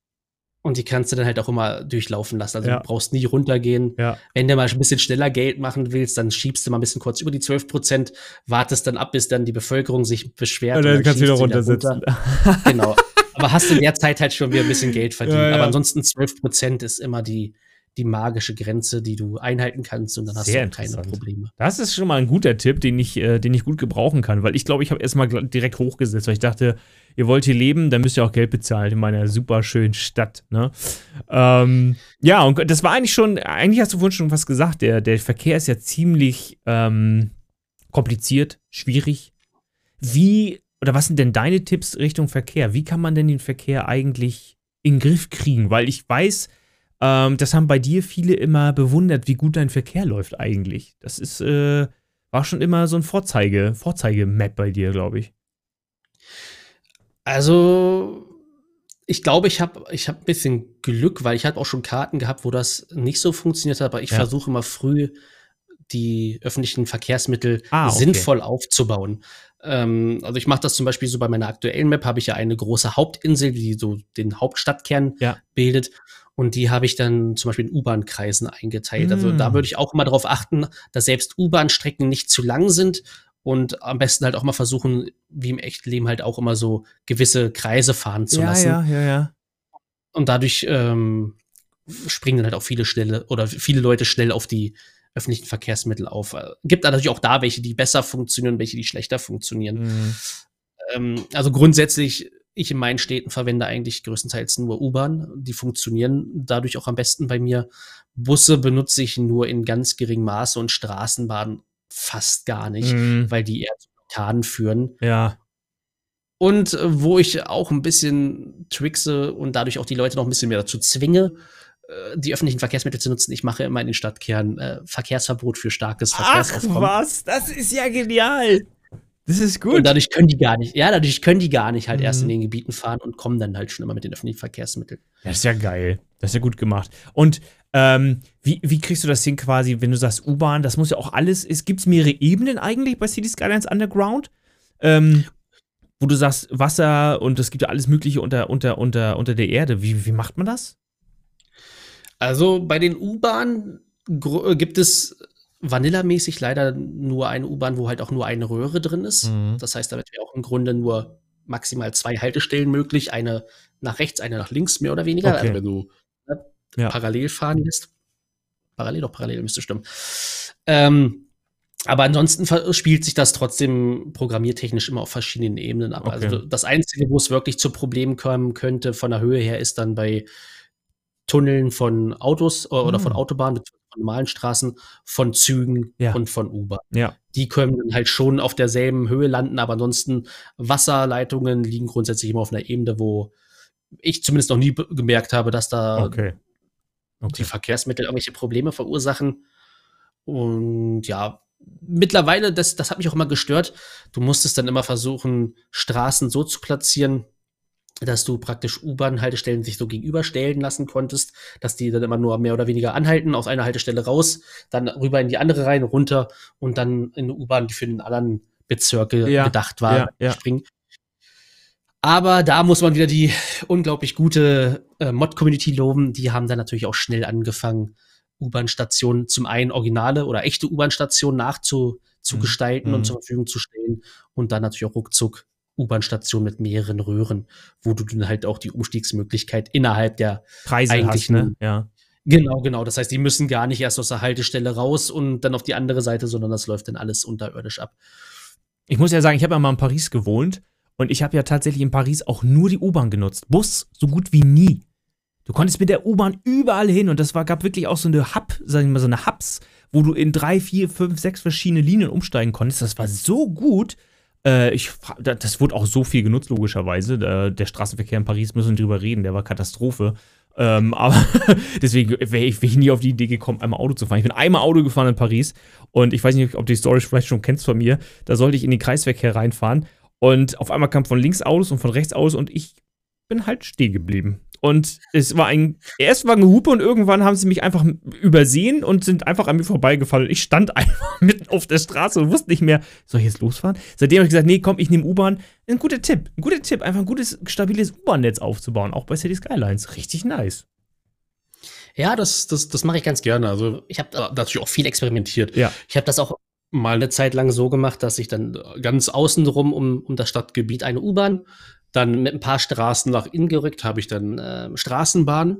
[SPEAKER 3] Und die kannst du dann halt auch immer durchlaufen lassen. Also
[SPEAKER 2] Ja.
[SPEAKER 3] du brauchst nie runtergehen.
[SPEAKER 2] Ja.
[SPEAKER 3] Wenn du mal ein bisschen schneller Geld machen willst, dann schiebst du mal ein bisschen kurz über die 12 Prozent, wartest dann ab, bis dann die Bevölkerung sich beschwert.
[SPEAKER 2] Und dann kannst du wieder
[SPEAKER 3] du
[SPEAKER 2] runtersetzen.
[SPEAKER 3] runter. Genau. Aber hast in der Zeit halt schon wieder ein bisschen Geld verdient.
[SPEAKER 2] Ja.
[SPEAKER 3] Aber ansonsten 12 Prozent ist immer die, die magische Grenze, die du einhalten kannst und dann hast
[SPEAKER 2] Sehr
[SPEAKER 3] du keine. Probleme.
[SPEAKER 2] Das ist schon mal ein guter Tipp, den ich, äh, den ich gut gebrauchen kann, weil ich glaube, ich habe erstmal direkt hochgesetzt, weil ich dachte, ihr wollt hier leben, dann müsst ihr auch Geld bezahlen in meiner super schönen Stadt. Ne? Ähm, ja, und das war eigentlich schon, eigentlich hast du vorhin schon was gesagt, der, der Verkehr ist ja ziemlich ähm, kompliziert, schwierig. Wie, oder was sind denn deine Tipps Richtung Verkehr? Wie kann man denn den Verkehr eigentlich in den Griff kriegen? Weil ich weiß, ähm, das haben bei dir viele immer bewundert, wie gut dein Verkehr läuft eigentlich. Das ist, äh, war schon immer so ein Vorzeige, Vorzeige-Map bei dir, glaube ich.
[SPEAKER 3] Also, ich glaube, ich habe ich hab ein bisschen Glück, weil ich habe auch schon Karten gehabt, wo das nicht so funktioniert hat, aber ich
[SPEAKER 2] Ja.
[SPEAKER 3] versuche immer früh die öffentlichen Verkehrsmittel
[SPEAKER 2] Ah, okay.
[SPEAKER 3] sinnvoll aufzubauen. Ähm, also ich mache das zum Beispiel so bei meiner aktuellen Map, habe ich ja eine große Hauptinsel, die so den Hauptstadtkern
[SPEAKER 2] Ja.
[SPEAKER 3] bildet. Und die habe ich dann zum Beispiel in U-Bahn-Kreisen eingeteilt. Also
[SPEAKER 2] Mm.
[SPEAKER 3] da würde ich auch immer darauf achten, dass selbst U-Bahn-Strecken nicht zu lang sind und am besten halt auch mal versuchen, wie im echten Leben halt auch immer so gewisse Kreise fahren zu lassen.
[SPEAKER 2] ja, ja.
[SPEAKER 3] Und dadurch ähm, springen dann halt auch viele schnelle oder viele Leute schnell auf die öffentlichen Verkehrsmittel auf. Äh, Gibt natürlich auch da welche, die besser funktionieren, welche, die schlechter funktionieren.
[SPEAKER 2] Mhm.
[SPEAKER 3] Ähm, also grundsätzlich, ich in meinen Städten verwende eigentlich größtenteils nur U-Bahn. Die funktionieren dadurch auch am besten bei mir. Busse benutze ich nur in ganz geringem Maße und Straßenbahnen fast gar nicht,
[SPEAKER 2] Mhm.
[SPEAKER 3] weil die eher zu Blockaden führen.
[SPEAKER 2] Ja.
[SPEAKER 3] Und äh, wo ich auch ein bisschen trickse und dadurch auch die Leute noch ein bisschen mehr dazu zwinge, die öffentlichen Verkehrsmittel zu nutzen. Ich mache immer in den Stadtkernen äh, Verkehrsverbot für starkes
[SPEAKER 2] Ach
[SPEAKER 3] Verkehrsaufkommen.
[SPEAKER 2] was, das ist ja genial. Das ist
[SPEAKER 3] Und
[SPEAKER 2] gut.
[SPEAKER 3] dadurch können die gar nicht, ja, dadurch können die gar nicht halt erst in
[SPEAKER 2] Mhm.
[SPEAKER 3] den Gebieten fahren und kommen dann halt schon immer mit den öffentlichen Verkehrsmitteln.
[SPEAKER 2] Das ist ja geil. Das ist ja gut gemacht. Und ähm, wie, wie kriegst du das hin quasi, wenn du sagst U-Bahn, das muss ja auch alles, es gibt mehrere Ebenen eigentlich bei City Skylines Underground, ähm, wo du sagst Wasser und es gibt ja alles mögliche unter, unter, unter, unter der Erde. Wie, wie macht man das?
[SPEAKER 3] Also bei den U-Bahnen äh, gibt es vanillamäßig leider nur eine U-Bahn, wo halt auch nur eine Röhre drin ist.
[SPEAKER 2] Mhm.
[SPEAKER 3] Das heißt, damit wäre auch im Grunde nur maximal zwei Haltestellen möglich. Eine nach rechts, eine nach links, mehr oder weniger.
[SPEAKER 2] Okay.
[SPEAKER 3] Also wenn du ne,
[SPEAKER 2] Ja.
[SPEAKER 3] parallel fahren lässt. Parallel, doch parallel müsste stimmen. Ähm, aber ansonsten spielt sich das trotzdem programmiertechnisch immer auf verschiedenen Ebenen ab.
[SPEAKER 2] Okay.
[SPEAKER 3] Also das Einzige, wo es wirklich zu Problemen kommen könnte von der Höhe her, ist dann bei Tunneln von Autos äh, oder
[SPEAKER 2] Hm.
[SPEAKER 3] von Autobahnen, von normalen Straßen, von Zügen
[SPEAKER 2] Ja.
[SPEAKER 3] und von U-Bahn.
[SPEAKER 2] Ja.
[SPEAKER 3] Die können dann halt schon auf derselben Höhe landen, aber ansonsten Wasserleitungen liegen grundsätzlich immer auf einer Ebene, wo ich zumindest noch nie gemerkt habe, dass da
[SPEAKER 2] Okay.
[SPEAKER 3] die
[SPEAKER 2] Okay.
[SPEAKER 3] Verkehrsmittel irgendwelche Probleme verursachen. Und ja, mittlerweile, das, das hat mich auch immer gestört. Du musstest dann immer versuchen, Straßen so zu platzieren, dass du praktisch U-Bahn-Haltestellen sich so gegenüberstellen lassen konntest, dass die dann immer nur mehr oder weniger anhalten, aus einer Haltestelle raus, dann rüber in die andere rein, runter und dann in eine U-Bahn, die für den anderen Bezirke
[SPEAKER 2] Ja,
[SPEAKER 3] gedacht war,
[SPEAKER 2] ja,
[SPEAKER 3] springen. Aber da muss man wieder die unglaublich gute äh, Mod-Community loben. Die haben dann natürlich auch schnell angefangen, U-Bahn-Stationen zum einen originale oder echte U-Bahn-Stationen nachzu zu
[SPEAKER 2] Mhm.
[SPEAKER 3] gestalten
[SPEAKER 2] Mhm.
[SPEAKER 3] und zur Verfügung zu stellen und dann natürlich auch ruckzuck U-Bahn-Stationen mit mehreren Röhren, wo du dann halt auch die Umstiegsmöglichkeit innerhalb der
[SPEAKER 2] Preise
[SPEAKER 3] Eigentlich
[SPEAKER 2] hast, ne? Ja.
[SPEAKER 3] Genau, genau. Das heißt, die müssen gar nicht erst aus der Haltestelle raus und dann auf die andere Seite, sondern das läuft dann alles unterirdisch ab.
[SPEAKER 2] Ich muss ja sagen, ich habe ja mal in Paris gewohnt und ich habe ja tatsächlich in Paris auch nur die U-Bahn genutzt. Bus so gut wie nie. Du konntest mit der U-Bahn überall hin und das war, gab wirklich auch so eine Hub, sagen wir mal, so eine Hubs, wo du in drei, vier, fünf, sechs verschiedene Linien umsteigen konntest. Das war so gut. Äh, ich, das wurde auch so viel genutzt, logischerweise. Der, der Straßenverkehr in Paris, müssen wir drüber reden, der war Katastrophe. Ähm, aber deswegen wäre ich, wär ich nie auf die Idee gekommen, einmal Auto zu fahren. Ich bin einmal Auto gefahren in Paris und ich weiß nicht, ob du die Story vielleicht schon kennst von mir. Da sollte ich in den Kreisverkehr reinfahren und auf einmal kam von links Autos und von rechts Autos und ich bin halt stehen geblieben. Und es war ein, erst war ein Gehupe und irgendwann haben sie mich einfach übersehen und sind einfach an mir vorbeigefallen. Ich stand einfach mitten auf der Straße und wusste nicht mehr, soll ich jetzt losfahren? Seitdem habe ich gesagt, nee, komm, ich nehme U-Bahn. Ein guter Tipp, ein guter Tipp, einfach ein gutes, stabiles U-Bahn-Netz aufzubauen, auch bei City Skylines. Richtig nice.
[SPEAKER 3] Ja, das, das, das mache ich ganz gerne. Also ich habe da natürlich auch viel experimentiert.
[SPEAKER 2] Ja.
[SPEAKER 3] Ich habe das auch mal eine Zeit lang so gemacht, dass ich dann ganz außenrum um, um das Stadtgebiet eine U-Bahn, dann mit ein paar Straßen nach innen gerückt, habe ich dann äh, Straßenbahn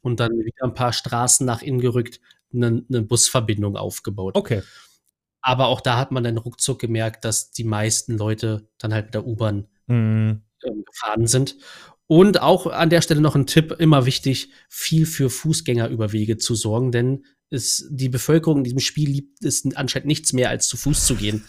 [SPEAKER 3] und dann wieder ein paar Straßen nach innen gerückt, eine, eine Busverbindung aufgebaut.
[SPEAKER 2] Okay.
[SPEAKER 3] Aber auch da hat man dann ruckzuck gemerkt, dass die meisten Leute dann halt mit der U-Bahn
[SPEAKER 2] Mhm.
[SPEAKER 3] ähm, gefahren sind. Und auch an der Stelle noch ein Tipp, immer wichtig, viel für Fußgängerüberwege zu sorgen, denn es, die Bevölkerung in diesem Spiel liebt es anscheinend nichts mehr, als zu Fuß zu gehen.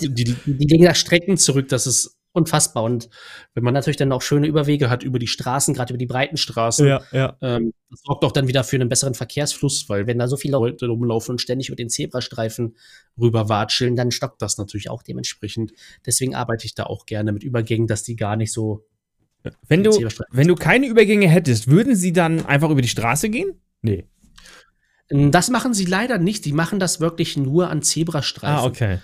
[SPEAKER 3] die, die, die legen da Strecken zurück, das ist unfassbar. Und wenn man natürlich dann auch schöne Überwege hat über die Straßen, gerade über die breiten Straßen,
[SPEAKER 2] Ja, ja.
[SPEAKER 3] ähm, das sorgt auch dann wieder für einen besseren Verkehrsfluss, weil wenn da so viele Leute rumlaufen und ständig über den Zebrastreifen rüberwatscheln, dann stockt das natürlich auch dementsprechend. Deswegen arbeite ich da auch gerne mit Übergängen, dass die gar nicht so
[SPEAKER 2] Wenn du, wenn du keine Übergänge hättest, würden sie dann einfach über die Straße gehen? Nee.
[SPEAKER 3] Das machen sie leider nicht. Die machen das wirklich nur an Zebrastreifen.
[SPEAKER 2] Ah, okay.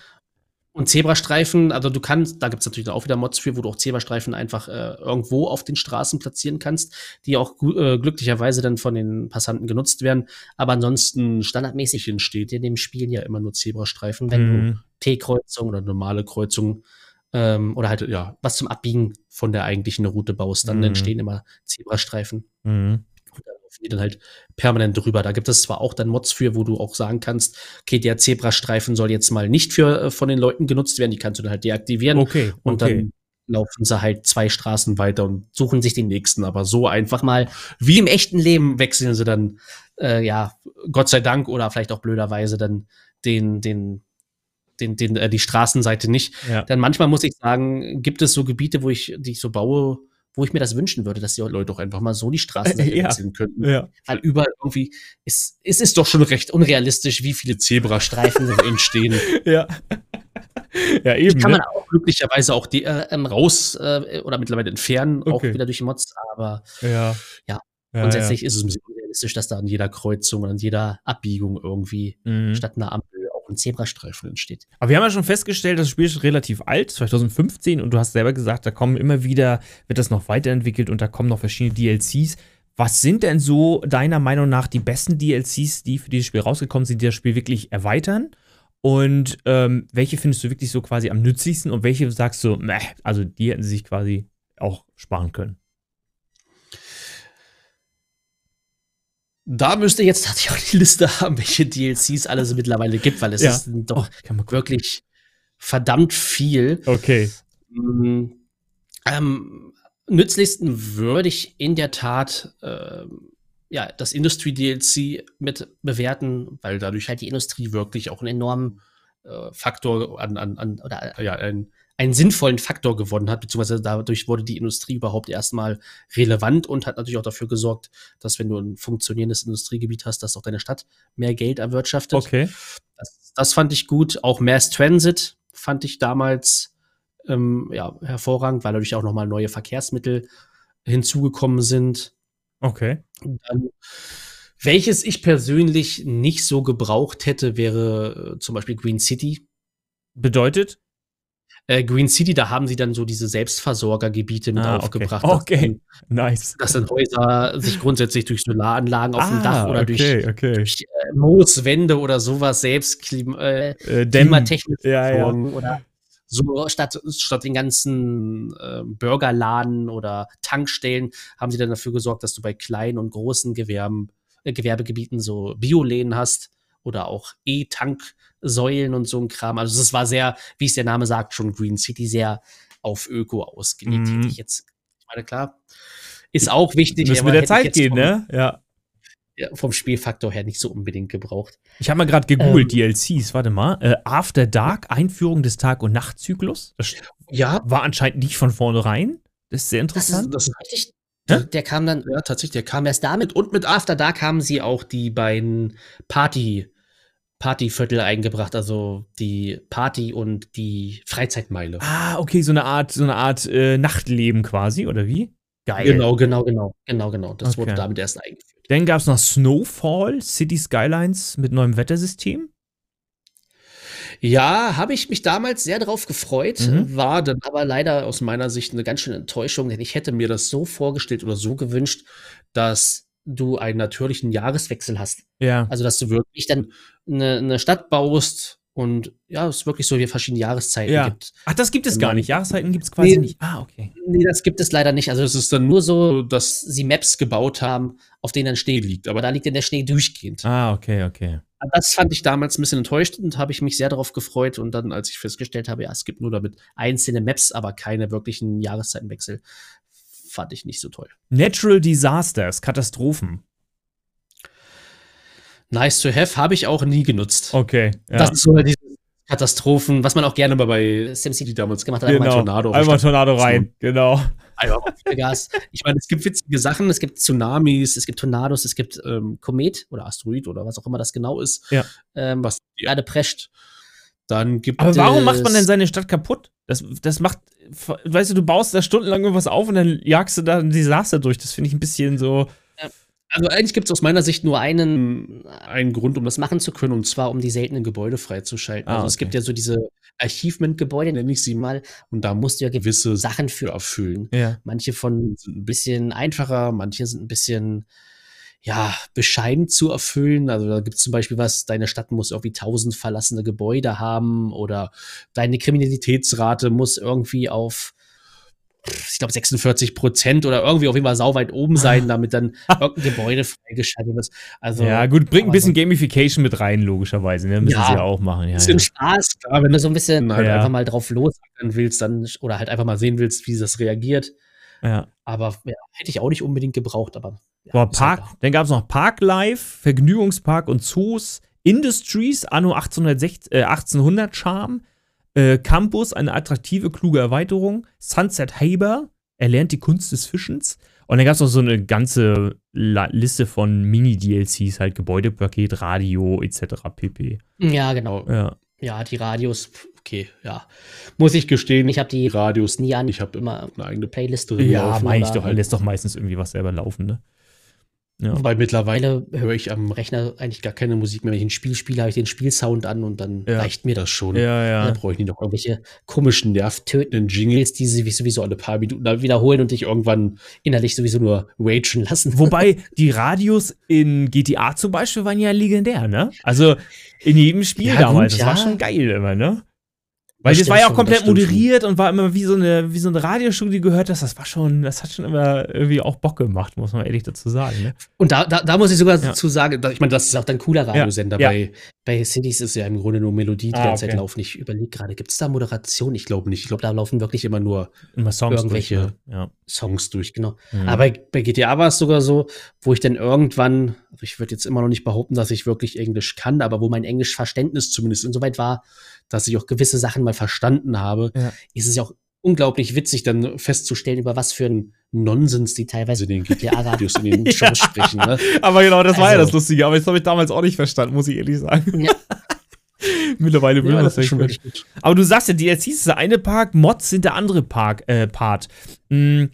[SPEAKER 3] Und Zebrastreifen, also du kannst, da gibt's natürlich auch wieder Mods für, wo du auch Zebrastreifen einfach äh, irgendwo auf den Straßen platzieren kannst, die auch äh, glücklicherweise dann von den Passanten genutzt werden. Aber ansonsten standardmäßig entsteht in dem Spiel ja immer nur Zebrastreifen, wenn du
[SPEAKER 2] Mhm.
[SPEAKER 3] T-Kreuzung oder normale Kreuzung ähm, oder halt ja was zum Abbiegen von der eigentlichen Route baust, dann
[SPEAKER 2] Mhm.
[SPEAKER 3] entstehen immer Zebrastreifen.
[SPEAKER 2] Mhm.
[SPEAKER 3] Und da laufen die dann halt permanent drüber. Da gibt es zwar auch dann Mods für, wo du auch sagen kannst, okay, der Zebrastreifen soll jetzt mal nicht für äh, von den Leuten genutzt werden, die kannst du dann halt deaktivieren
[SPEAKER 2] Okay,
[SPEAKER 3] und
[SPEAKER 2] okay.
[SPEAKER 3] dann laufen sie halt zwei Straßen weiter und suchen sich den nächsten. Aber so einfach mal, wie im echten Leben, wechseln sie dann, äh, ja, Gott sei Dank oder vielleicht auch blöderweise dann den, den, den, den, äh, die Straßenseite nicht.
[SPEAKER 2] ja.
[SPEAKER 3] Dann manchmal muss ich sagen, gibt es so Gebiete, wo ich, die ich so baue, wo ich mir das wünschen würde, dass die Leute doch einfach mal so die Straßenseite
[SPEAKER 2] Ja.
[SPEAKER 3] wechseln könnten.
[SPEAKER 2] ja.
[SPEAKER 3] Weil überall irgendwie, es, es ist doch schon recht unrealistisch, wie viele Zebrastreifen entstehen.
[SPEAKER 2] Ja. ja, eben.
[SPEAKER 3] Kann man
[SPEAKER 2] ne?
[SPEAKER 3] auch glücklicherweise auch die, äh, ähm, raus äh, oder mittlerweile entfernen, auch
[SPEAKER 2] Okay.
[SPEAKER 3] wieder durch die Mods, aber
[SPEAKER 2] Ja.
[SPEAKER 3] Ja.
[SPEAKER 2] ja
[SPEAKER 3] grundsätzlich ist es ein bisschen unrealistisch, dass da an jeder Kreuzung und an jeder Abbiegung irgendwie
[SPEAKER 2] Ja. Mhm.
[SPEAKER 3] statt einer Ampel ein Zebrastreifen entsteht.
[SPEAKER 2] Aber wir haben ja schon festgestellt, das Spiel ist relativ alt, 2015, und du hast selber gesagt, da kommen immer wieder, wird das noch weiterentwickelt und da kommen noch verschiedene DLCs. Was sind denn so deiner Meinung nach die besten DLCs, die für dieses Spiel rausgekommen sind, die das Spiel wirklich erweitern? Und ähm, welche findest du wirklich so quasi am nützlichsten und welche sagst du, meh, also die hätten sie sich quasi auch sparen können?
[SPEAKER 3] Da müsste jetzt tatsächlich auch die Liste haben, welche DLCs alles mittlerweile gibt, weil es
[SPEAKER 2] Ja.
[SPEAKER 3] ist doch
[SPEAKER 2] Oh,
[SPEAKER 3] wirklich verdammt viel.
[SPEAKER 2] Okay.
[SPEAKER 3] Mm, Ähm, nützlichsten würde ich in der Tat ähm, ja, das Industrie-DLC mit bewerten, weil dadurch halt die Industrie wirklich auch einen enormen äh, Faktor an, an, an oder äh, ja, ein, einen sinnvollen Faktor gewonnen hat, beziehungsweise dadurch wurde die Industrie überhaupt erstmal relevant und hat natürlich auch dafür gesorgt, dass wenn du ein funktionierendes Industriegebiet hast, dass auch deine Stadt mehr Geld erwirtschaftet.
[SPEAKER 2] Okay.
[SPEAKER 3] Das, das fand ich gut. Auch Mass Transit fand ich damals ähm, ja, hervorragend, weil dadurch auch nochmal neue Verkehrsmittel hinzugekommen sind.
[SPEAKER 2] Okay.
[SPEAKER 3] Dann, welches ich persönlich nicht so gebraucht hätte, wäre äh, zum Beispiel Green City.
[SPEAKER 2] Bedeutet?
[SPEAKER 3] Äh, Green City, da haben sie dann so diese Selbstversorgergebiete mit
[SPEAKER 2] Ah,
[SPEAKER 3] aufgebracht.
[SPEAKER 2] Okay. Nice.
[SPEAKER 3] Dass, dann, dass dann Häuser sich grundsätzlich durch Solaranlagen auf dem Dach oder durch,
[SPEAKER 2] Ah, okay, okay.
[SPEAKER 3] durch äh, Mooswände oder sowas selbst klim äh,
[SPEAKER 2] Äh,
[SPEAKER 3] klimatechnisch
[SPEAKER 2] Ja, ja.
[SPEAKER 3] oder so statt, statt den ganzen äh, Burgerladen oder Tankstellen haben sie dann dafür gesorgt, dass du bei kleinen und großen Gewerben, äh, Gewerbegebieten so Bioläden hast oder auch E-Tanksäulen und so ein Kram. Also es war sehr, wie es der Name sagt, schon Green City sehr auf Öko ausgelegt.
[SPEAKER 2] Mhm.
[SPEAKER 3] Hätte ich jetzt, ich meine, klar, ist auch wichtig.
[SPEAKER 2] Müssen mit der Zeit gehen,
[SPEAKER 3] vom,
[SPEAKER 2] ne? Ja.
[SPEAKER 3] ja, vom Spielfaktor her nicht so unbedingt gebraucht.
[SPEAKER 2] Ich habe mal gerade gegoogelt,
[SPEAKER 3] Ähm.
[SPEAKER 2] DLCs, warte mal. Äh, After Dark, Einführung des Tag- und Nachtzyklus. Das
[SPEAKER 3] Ja,
[SPEAKER 2] war anscheinend nicht von vornherein. Das ist sehr
[SPEAKER 3] Das ist,
[SPEAKER 2] interessant.
[SPEAKER 3] das ist richtig. Der, der kam dann, ja, tatsächlich, der kam erst damit und mit After Dark haben sie auch die beiden Party, Partyviertel eingebracht, also die Party und die Freizeitmeile.
[SPEAKER 2] ah, okay, so eine Art, so eine Art äh, Nachtleben quasi, oder wie? Geil.
[SPEAKER 3] Genau, genau, genau, genau, genau. Das
[SPEAKER 2] Okay.
[SPEAKER 3] wurde damit erst eingeführt.
[SPEAKER 2] Dann gab es noch Snowfall, City Skylines mit neuem Wettersystem.
[SPEAKER 3] Ja, habe ich mich damals sehr drauf gefreut,
[SPEAKER 2] Mhm.
[SPEAKER 3] war dann aber leider aus meiner Sicht eine ganz schöne Enttäuschung, denn ich hätte mir das so vorgestellt oder so gewünscht, dass du einen natürlichen Jahreswechsel hast.
[SPEAKER 2] Ja.
[SPEAKER 3] Also, dass du wirklich dann eine, eine Stadt baust und ja, es wirklich so wie verschiedene Jahreszeiten
[SPEAKER 2] Ja.
[SPEAKER 3] gibt.
[SPEAKER 2] Ach, das gibt es gar nicht. Jahreszeiten gibt es quasi
[SPEAKER 3] Nee.
[SPEAKER 2] nicht. Ah, okay.
[SPEAKER 3] Nee, das gibt es leider nicht. Also, es ist dann nur so, dass sie Maps gebaut haben, auf denen dann Schnee liegt. Aber da liegt dann der Schnee durchgehend.
[SPEAKER 2] Ah, okay, okay.
[SPEAKER 3] Das fand ich damals ein bisschen enttäuschend und habe ich mich sehr darauf gefreut. Und dann, als ich festgestellt habe, ja, es gibt nur damit einzelne Maps, aber keine wirklichen Jahreszeitenwechsel, fand ich nicht so toll.
[SPEAKER 2] Natural Disasters, Katastrophen.
[SPEAKER 3] Nice to have habe ich auch nie genutzt.
[SPEAKER 2] Okay. Ja.
[SPEAKER 3] Das ist so diese Katastrophen, was man auch gerne mal bei SimCity damals gemacht hat.
[SPEAKER 2] genau.
[SPEAKER 3] einen Tornado
[SPEAKER 2] Einmal. Tornado rein. Genau.
[SPEAKER 3] Einfach mal Vollgas. Ich meine, es gibt witzige Sachen, es gibt Tsunamis, es gibt Tornados, es gibt ähm, Komet oder Asteroid oder was auch immer das genau ist,
[SPEAKER 2] Ja.
[SPEAKER 3] ähm, was die Erde prescht. Dann gibt
[SPEAKER 2] Aber warum
[SPEAKER 3] es,
[SPEAKER 2] macht man denn seine Stadt kaputt? Das, das macht, weißt du, du baust da stundenlang irgendwas auf und dann jagst du da ein Desaster durch. Das finde ich ein bisschen so.
[SPEAKER 3] Also eigentlich gibt es aus meiner Sicht nur einen, einen Grund, um das machen zu können, und zwar um die seltenen Gebäude freizuschalten.
[SPEAKER 2] Ah,
[SPEAKER 3] also es
[SPEAKER 2] okay.
[SPEAKER 3] gibt ja so diese Achievement-Gebäude, nenne ich sie mal, und da musst du ja gewisse Sachen für erfüllen.
[SPEAKER 2] Ja.
[SPEAKER 3] Manche von sind ein bisschen einfacher, manche sind ein bisschen ja, bescheiden zu erfüllen. Also da gibt es zum Beispiel was, deine Stadt muss irgendwie tausend verlassene Gebäude haben oder deine Kriminalitätsrate muss irgendwie auf, ich glaube, 46 Prozent oder irgendwie auf jeden Fall sauweit oben sein, damit dann irgendein Gebäude freigeschaltet wird. Also
[SPEAKER 2] ja, gut, bringt ein bisschen Gamification mit rein, logischerweise. Ne? Müssen
[SPEAKER 3] Ja.
[SPEAKER 2] sie ja auch machen. Ja,
[SPEAKER 3] bisschen
[SPEAKER 2] ja.
[SPEAKER 3] Spaß, klar, wenn du so ein bisschen halt einfach mal drauf losackern willst, dann oder halt einfach mal sehen willst, wie das reagiert.
[SPEAKER 2] Ja.
[SPEAKER 3] Aber ja, hätte ich auch nicht unbedingt gebraucht, aber. Ja,
[SPEAKER 2] Boah,
[SPEAKER 3] halt
[SPEAKER 2] Park, dann gab es noch Park Life, Vergnügungspark und Zoos, Industries, Anno 1860, äh, 1800 Charme, äh, Campus, eine attraktive, kluge Erweiterung, Sunset Haber, er lernt die Kunst des Fischens. Und dann gab es noch so eine ganze Liste von Mini-DLCs, halt Gebäudepaket, Radio etc. pp.
[SPEAKER 3] Ja, genau.
[SPEAKER 2] Ja.
[SPEAKER 3] Ja, die Radios, okay, ja. Muss ich gestehen, ich habe die Radios nie an. Ich habe immer eine eigene Playlist drin.
[SPEAKER 2] Ja,
[SPEAKER 3] laufen
[SPEAKER 2] meine ich doch, lässt doch meistens irgendwie was selber laufen, ne? Ja.
[SPEAKER 3] Wobei mittlerweile höre ich am Rechner eigentlich gar keine Musik mehr. Wenn ich ein Spiel spiele, habe ich den Spielsound an und dann
[SPEAKER 2] Ja.
[SPEAKER 3] reicht mir das schon.
[SPEAKER 2] Ja, ja.
[SPEAKER 3] brauche ich nicht noch irgendwelche komischen, nervtötenden Jingles, die sich sowieso alle paar Minuten dann wiederholen und dich irgendwann innerlich sowieso nur ragen lassen.
[SPEAKER 2] Wobei die Radios in GTA zum Beispiel waren ja legendär, ne? Also in jedem Spiel
[SPEAKER 3] Ja,
[SPEAKER 2] damals.
[SPEAKER 3] gut,
[SPEAKER 2] das war schon geil immer, ne? Weil
[SPEAKER 3] Das
[SPEAKER 2] das, war ja auch
[SPEAKER 3] schon,
[SPEAKER 2] komplett
[SPEAKER 3] stimmt schon.
[SPEAKER 2] moderiert und war immer wie so eine, wie so eine Radioshow, die gehört hast. Das war schon, das hat schon immer irgendwie auch Bock gemacht, muss man ehrlich dazu sagen, ne?
[SPEAKER 3] Und da, da, da muss ich sogar
[SPEAKER 2] Ja.
[SPEAKER 3] dazu sagen, ich meine, das ist auch dann ein cooler Radiosender.
[SPEAKER 2] Ja.
[SPEAKER 3] Bei, bei Cities ist ja im Grunde nur Melodie die
[SPEAKER 2] Ah,
[SPEAKER 3] ganze
[SPEAKER 2] okay.
[SPEAKER 3] Zeit laufen. Ich überlege gerade, gibt es da Moderation? Ich glaube nicht. Ich glaube, da laufen wirklich immer nur
[SPEAKER 2] Immer Songs
[SPEAKER 3] Irgendwelche-
[SPEAKER 2] durch, ne? ja.
[SPEAKER 3] Songs durch, genau.
[SPEAKER 2] Mhm.
[SPEAKER 3] Aber bei, bei GTA war es sogar so, wo ich dann irgendwann, also ich würde jetzt immer noch nicht behaupten, dass ich wirklich Englisch kann, aber wo mein Englischverständnis zumindest insoweit war, dass ich auch gewisse Sachen mal verstanden habe,
[SPEAKER 2] Ja.
[SPEAKER 3] ist es ja auch unglaublich witzig, dann festzustellen, über was für einen Nonsens die teilweise in den GTA-Radios in den
[SPEAKER 2] Ja.
[SPEAKER 3] Shows sprechen. Ne?
[SPEAKER 2] Aber genau, das war ja
[SPEAKER 3] Also-
[SPEAKER 2] das Lustige. Aber das habe ich damals auch nicht verstanden, muss ich ehrlich sagen.
[SPEAKER 3] Ja.
[SPEAKER 2] Mittlerweile will
[SPEAKER 3] Ja,
[SPEAKER 2] man
[SPEAKER 3] das
[SPEAKER 2] das
[SPEAKER 3] schon.
[SPEAKER 2] Aber du sagst ja, DLCs ist der eine Park, Mods sind der andere Park, äh, Part. Hm,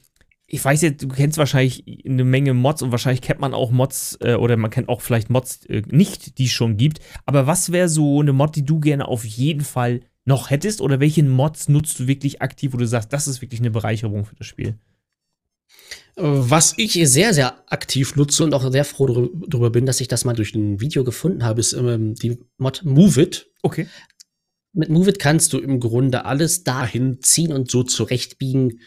[SPEAKER 2] ich weiß jetzt, du kennst wahrscheinlich eine Menge Mods und wahrscheinlich kennt man auch Mods äh, oder man kennt auch vielleicht Mods äh, nicht, die es schon gibt. Aber was wäre so eine Mod, die du gerne auf jeden Fall noch hättest? Oder welche Mods nutzt du wirklich aktiv, wo du sagst, das ist wirklich eine Bereicherung für das Spiel?
[SPEAKER 3] Was ich sehr, sehr aktiv nutze und auch sehr froh darüber bin, dass ich das mal durch ein Video gefunden habe, ist ähm, die Mod Move It.
[SPEAKER 2] Okay.
[SPEAKER 3] Mit Move It kannst du im Grunde alles dahin ziehen und so zurechtbiegen,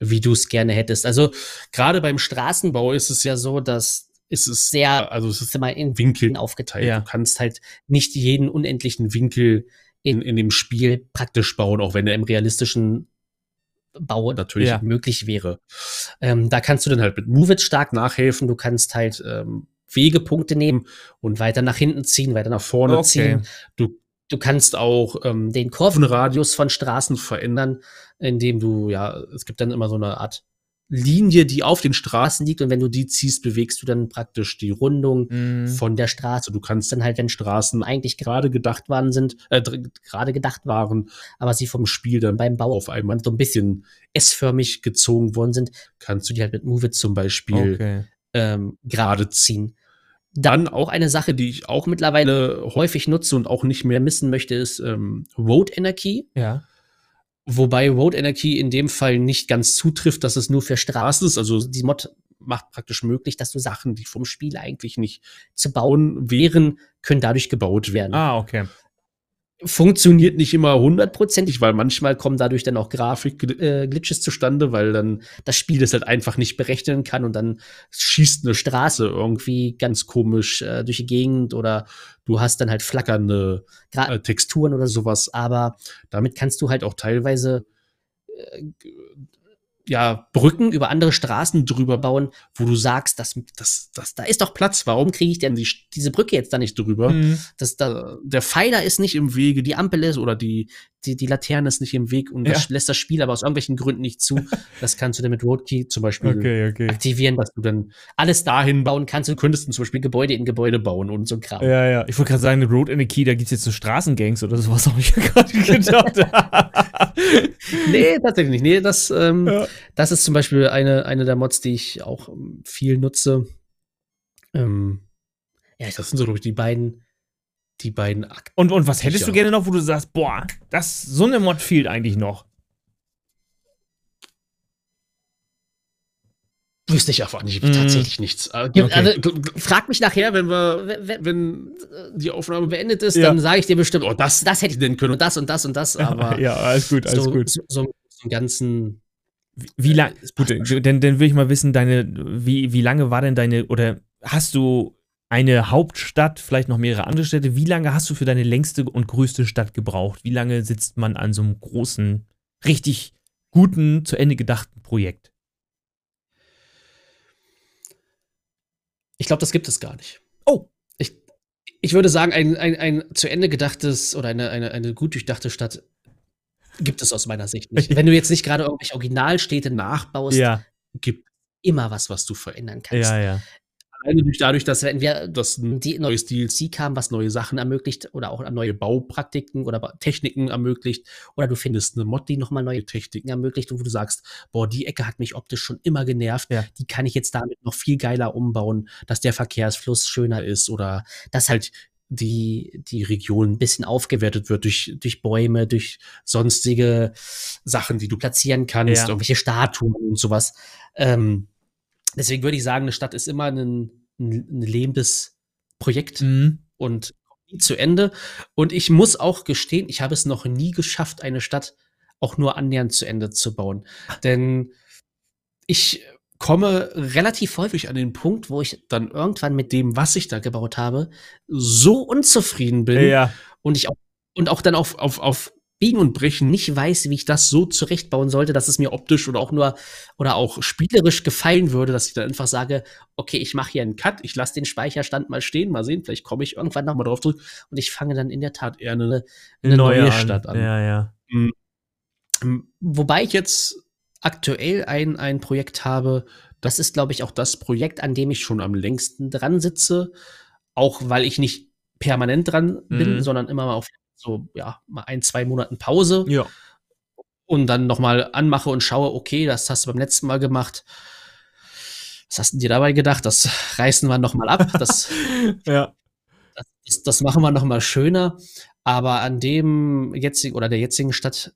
[SPEAKER 3] wie du es gerne hättest. Also gerade beim Straßenbau ist es ja so, dass es ist sehr, also es ist immer in Winkeln aufgeteilt.
[SPEAKER 2] Ja.
[SPEAKER 3] Du kannst halt nicht jeden unendlichen Winkel in, in dem Spiel praktisch bauen, auch wenn er im realistischen Bau natürlich
[SPEAKER 2] Ja.
[SPEAKER 3] möglich wäre. Ähm, da kannst du dann halt mit Move It stark nachhelfen. Du kannst halt ähm, Wegepunkte nehmen und weiter nach hinten ziehen, weiter nach vorne
[SPEAKER 2] Okay.
[SPEAKER 3] ziehen. Du, du kannst auch ähm, den Kurvenradius von Straßen verändern, indem du, ja, es gibt dann immer so eine Art Linie, die auf den Straßen liegt und wenn du die ziehst, bewegst du dann praktisch die Rundung
[SPEAKER 2] Mhm.
[SPEAKER 3] von der Straße. Du kannst dann halt, wenn Straßen eigentlich gerade gedacht waren sind, äh, gerade gedacht waren, aber sie vom Spiel dann beim Bau auf einmal so ein bisschen S-förmig gezogen worden sind, kannst du die halt mit Move zum Beispiel
[SPEAKER 2] Okay.
[SPEAKER 3] ähm, gerade ziehen. Dann auch eine Sache, die ich auch mittlerweile häufig nutze und auch nicht mehr missen möchte, ist ähm, Road Energy.
[SPEAKER 2] Ja.
[SPEAKER 3] Wobei Road Energy in dem Fall nicht ganz zutrifft, dass es nur für Straßen ist. Also die Mod macht praktisch möglich, dass du Sachen, die vom Spiel eigentlich nicht zu bauen wären, können dadurch gebaut werden.
[SPEAKER 2] Ah, okay.
[SPEAKER 3] Funktioniert nicht immer hundertprozentig, weil manchmal kommen dadurch dann auch Grafik-Glitches zustande, weil dann das Spiel das halt einfach nicht berechnen kann und dann schießt eine Straße irgendwie ganz komisch äh, durch die Gegend oder du hast dann halt flackernde Gra äh, Texturen oder sowas. Aber damit kannst du halt auch teilweise äh, ja, Brücken über andere Straßen drüber bauen, wo du sagst, das, das, das, da ist doch Platz. Warum kriege ich denn die, diese Brücke jetzt da nicht drüber?
[SPEAKER 2] Mhm.
[SPEAKER 3] Das, da, der Pfeiler ist nicht im Wege, die Ampel ist oder die, die, die Laterne ist nicht im Weg und das
[SPEAKER 2] Ja.
[SPEAKER 3] lässt das Spiel aber aus irgendwelchen Gründen nicht zu. Das kannst du dann mit Roadkey zum Beispiel
[SPEAKER 2] Okay, okay.
[SPEAKER 3] aktivieren, dass du dann alles dahin bauen kannst. Du könntest zum Beispiel Gebäude in Gebäude bauen und so ein Kram.
[SPEAKER 2] Ja, ja. Ich wollte gerade sagen, Road in the Key, da gibt es jetzt so Straßengangs oder sowas, habe ich ja gerade gedacht.
[SPEAKER 3] Nee, tatsächlich nicht. Nee, das, ähm,
[SPEAKER 2] Ja.
[SPEAKER 3] Das ist zum Beispiel eine, eine der Mods, die ich auch ähm, viel nutze. Ähm, ja, das sind so, glaube ich, die beiden, die beiden Ak
[SPEAKER 2] Und, und was hättest du gerne noch, wo du sagst, boah, das, so eine Mod fehlt eigentlich noch?
[SPEAKER 3] Wüsste ich einfach nicht,
[SPEAKER 2] Mm.
[SPEAKER 3] tatsächlich nichts.
[SPEAKER 2] Okay.
[SPEAKER 3] Also, frag mich nachher, wenn wir, wenn, äh, die Aufnahme beendet ist,
[SPEAKER 2] Ja.
[SPEAKER 3] dann sage ich dir bestimmt, oh, das, das hätte ich denn können und das und das und das, aber
[SPEAKER 2] ja, alles gut, alles
[SPEAKER 3] so,
[SPEAKER 2] gut.
[SPEAKER 3] so, so im ganzen.
[SPEAKER 2] Wie, lang,
[SPEAKER 3] es
[SPEAKER 2] gut, dann, dann will ich mal wissen, deine, wie, wie lange war denn deine, oder hast du eine Hauptstadt, vielleicht noch mehrere andere Städte, wie lange hast du für deine längste und größte Stadt gebraucht? Wie lange sitzt man an so einem großen, richtig guten, zu Ende gedachten Projekt?
[SPEAKER 3] Ich glaube, das gibt es gar nicht.
[SPEAKER 2] Oh.
[SPEAKER 3] Ich, ich würde sagen, ein, ein, ein zu Ende gedachtes oder eine, eine, eine gut durchdachte Stadt gibt es aus meiner Sicht nicht. Wenn du jetzt nicht gerade irgendwelche Originalstädte nachbaust,
[SPEAKER 2] Ja,
[SPEAKER 3] gibt immer was, was du verändern kannst.
[SPEAKER 2] ja, ja.
[SPEAKER 3] Alleine durch dadurch, dass wenn wir das neues DLC kam, was neue Sachen ermöglicht oder auch neue Baupraktiken oder Techniken ermöglicht, oder du findest eine Mod, die nochmal neue Techniken ermöglicht und wo du sagst, boah, die Ecke hat mich optisch schon immer genervt,
[SPEAKER 2] Ja.
[SPEAKER 3] die kann ich jetzt damit noch viel geiler umbauen, dass der Verkehrsfluss schöner ist oder dass halt die, die Region ein bisschen aufgewertet wird durch, durch Bäume, durch sonstige Sachen, die du platzieren kannst,
[SPEAKER 2] Ja.
[SPEAKER 3] irgendwelche Statuen und sowas. Ähm, deswegen würde ich sagen, eine Stadt ist immer ein, ein, ein lebendes Projekt
[SPEAKER 2] Mhm.
[SPEAKER 3] und nie zu Ende. Und ich muss auch gestehen, ich habe es noch nie geschafft, eine Stadt auch nur annähernd zu Ende zu bauen. Denn ich komme relativ häufig an den Punkt, wo ich dann irgendwann mit dem, was ich da gebaut habe, so unzufrieden bin
[SPEAKER 2] Ja,
[SPEAKER 3] und ich auch, und auch dann auf, auf, auf Biegen und Brechen nicht weiß, wie ich das so zurechtbauen sollte, dass es mir optisch oder auch nur oder auch spielerisch gefallen würde, dass ich dann einfach sage, okay, ich mache hier einen Cut, ich lasse den Speicherstand mal stehen, mal sehen, vielleicht komme ich irgendwann noch mal drauf zurück und ich fange dann in der Tat eher eine, eine neue
[SPEAKER 2] an.
[SPEAKER 3] Stadt an.
[SPEAKER 2] Ja, ja.
[SPEAKER 3] Mhm. Wobei ich jetzt aktuell ein, ein Projekt habe, das ist, glaube ich, auch das Projekt, an dem ich schon am längsten dran sitze. Auch weil ich nicht permanent dran bin, mhm. sondern immer mal auf so, ja, mal ein, zwei Monaten Pause.
[SPEAKER 2] Ja.
[SPEAKER 3] Und dann nochmal anmache und schaue, okay, das hast du beim letzten Mal gemacht. Was hast du dir dabei gedacht? Das reißen wir nochmal ab. Das,
[SPEAKER 2] ja.
[SPEAKER 3] Das, das, machen wir nochmal schöner. Aber an dem jetzigen oder der jetzigen Stadt,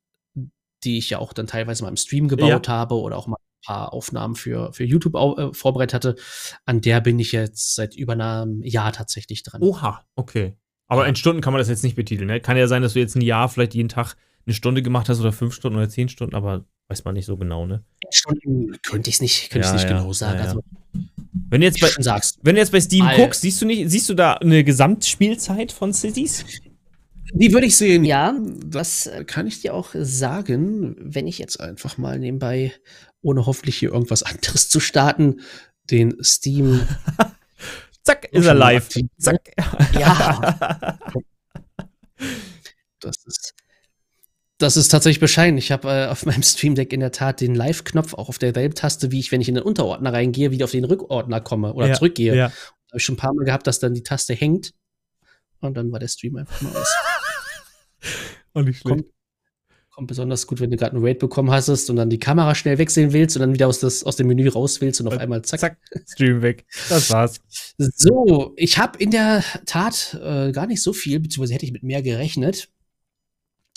[SPEAKER 3] die ich ja auch dann teilweise mal im Stream gebaut ja. habe oder auch mal ein paar Aufnahmen für, für YouTube äh, vorbereitet hatte, an der bin ich jetzt seit über einem Jahr tatsächlich dran.
[SPEAKER 2] Oha, okay. Aber in Stunden kann man das jetzt nicht betiteln. Ne? Kann ja sein, dass du jetzt ein Jahr vielleicht jeden Tag eine Stunde gemacht hast oder fünf Stunden oder zehn Stunden, aber weiß man nicht so genau, ne?
[SPEAKER 3] Stunden könnte ich es nicht, könnte ja, ich nicht ja, genau sagen. Ja, also,
[SPEAKER 2] wenn, du jetzt bei, sagst, wenn du jetzt bei Steam guckst, siehst du nicht, siehst du da eine Gesamtspielzeit von Cities?
[SPEAKER 3] Die würde ich sehen. Ja, das kann ich dir auch sagen, wenn ich jetzt einfach mal nebenbei, ohne hoffentlich hier irgendwas anderes zu starten, den Steam
[SPEAKER 2] Zack, ist er live. Zack.
[SPEAKER 3] Ja. das ist. Das ist tatsächlich bescheiden. Ich habe äh, auf meinem Stream Deck in der Tat den Live-Knopf auch auf derselben Taste, wie ich, wenn ich in den Unterordner reingehe, wieder auf den Rückordner komme oder ja, zurückgehe. Ja. Habe ich schon ein paar Mal gehabt, dass dann die Taste hängt und dann war der Stream einfach mal aus.
[SPEAKER 2] Auch nicht schlecht.
[SPEAKER 3] Kommt, kommt besonders gut, wenn du gerade einen Raid bekommen hast und dann die Kamera schnell wechseln willst und dann wieder aus, das, aus dem Menü raus willst und auf einmal zack. Zack,
[SPEAKER 2] Stream weg. Das war's.
[SPEAKER 3] So, ich habe in der Tat äh, gar nicht so viel, beziehungsweise hätte ich mit mehr gerechnet.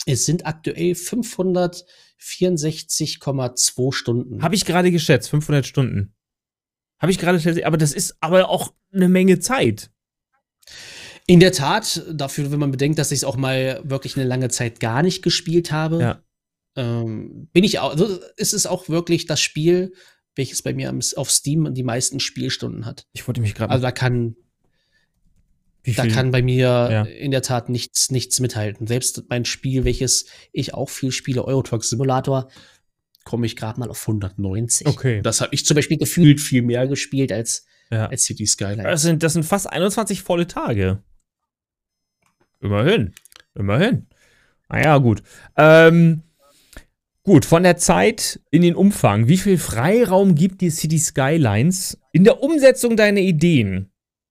[SPEAKER 3] Es sind aktuell 564,2 Stunden.
[SPEAKER 2] Habe ich gerade geschätzt, 500 Stunden. Habe ich gerade, aber das ist aber auch eine Menge Zeit.
[SPEAKER 3] In der Tat, dafür, wenn man bedenkt, dass ich es auch mal wirklich eine lange Zeit gar nicht gespielt habe,
[SPEAKER 2] ja.
[SPEAKER 3] ähm, bin ich auch, also ist es auch wirklich das Spiel, welches bei mir auf Steam die meisten Spielstunden hat.
[SPEAKER 2] Ich wollte mich gerade.
[SPEAKER 3] Also da kann, da kann bei mir ja. in der Tat nichts, nichts mithalten. Selbst mein Spiel, welches ich auch viel spiele, Eurotruck Simulator, komme ich gerade mal auf 190.
[SPEAKER 2] Okay.
[SPEAKER 3] Das habe ich zum Beispiel gefühlt viel mehr gespielt als,
[SPEAKER 2] ja.
[SPEAKER 3] als City Skyline.
[SPEAKER 2] Das sind, das sind fast 21 volle Tage. Immerhin. Immerhin. Naja, gut. Ähm, gut, von der Zeit in den Umfang. Wie viel Freiraum gibt dir City Skylines in der Umsetzung deiner Ideen?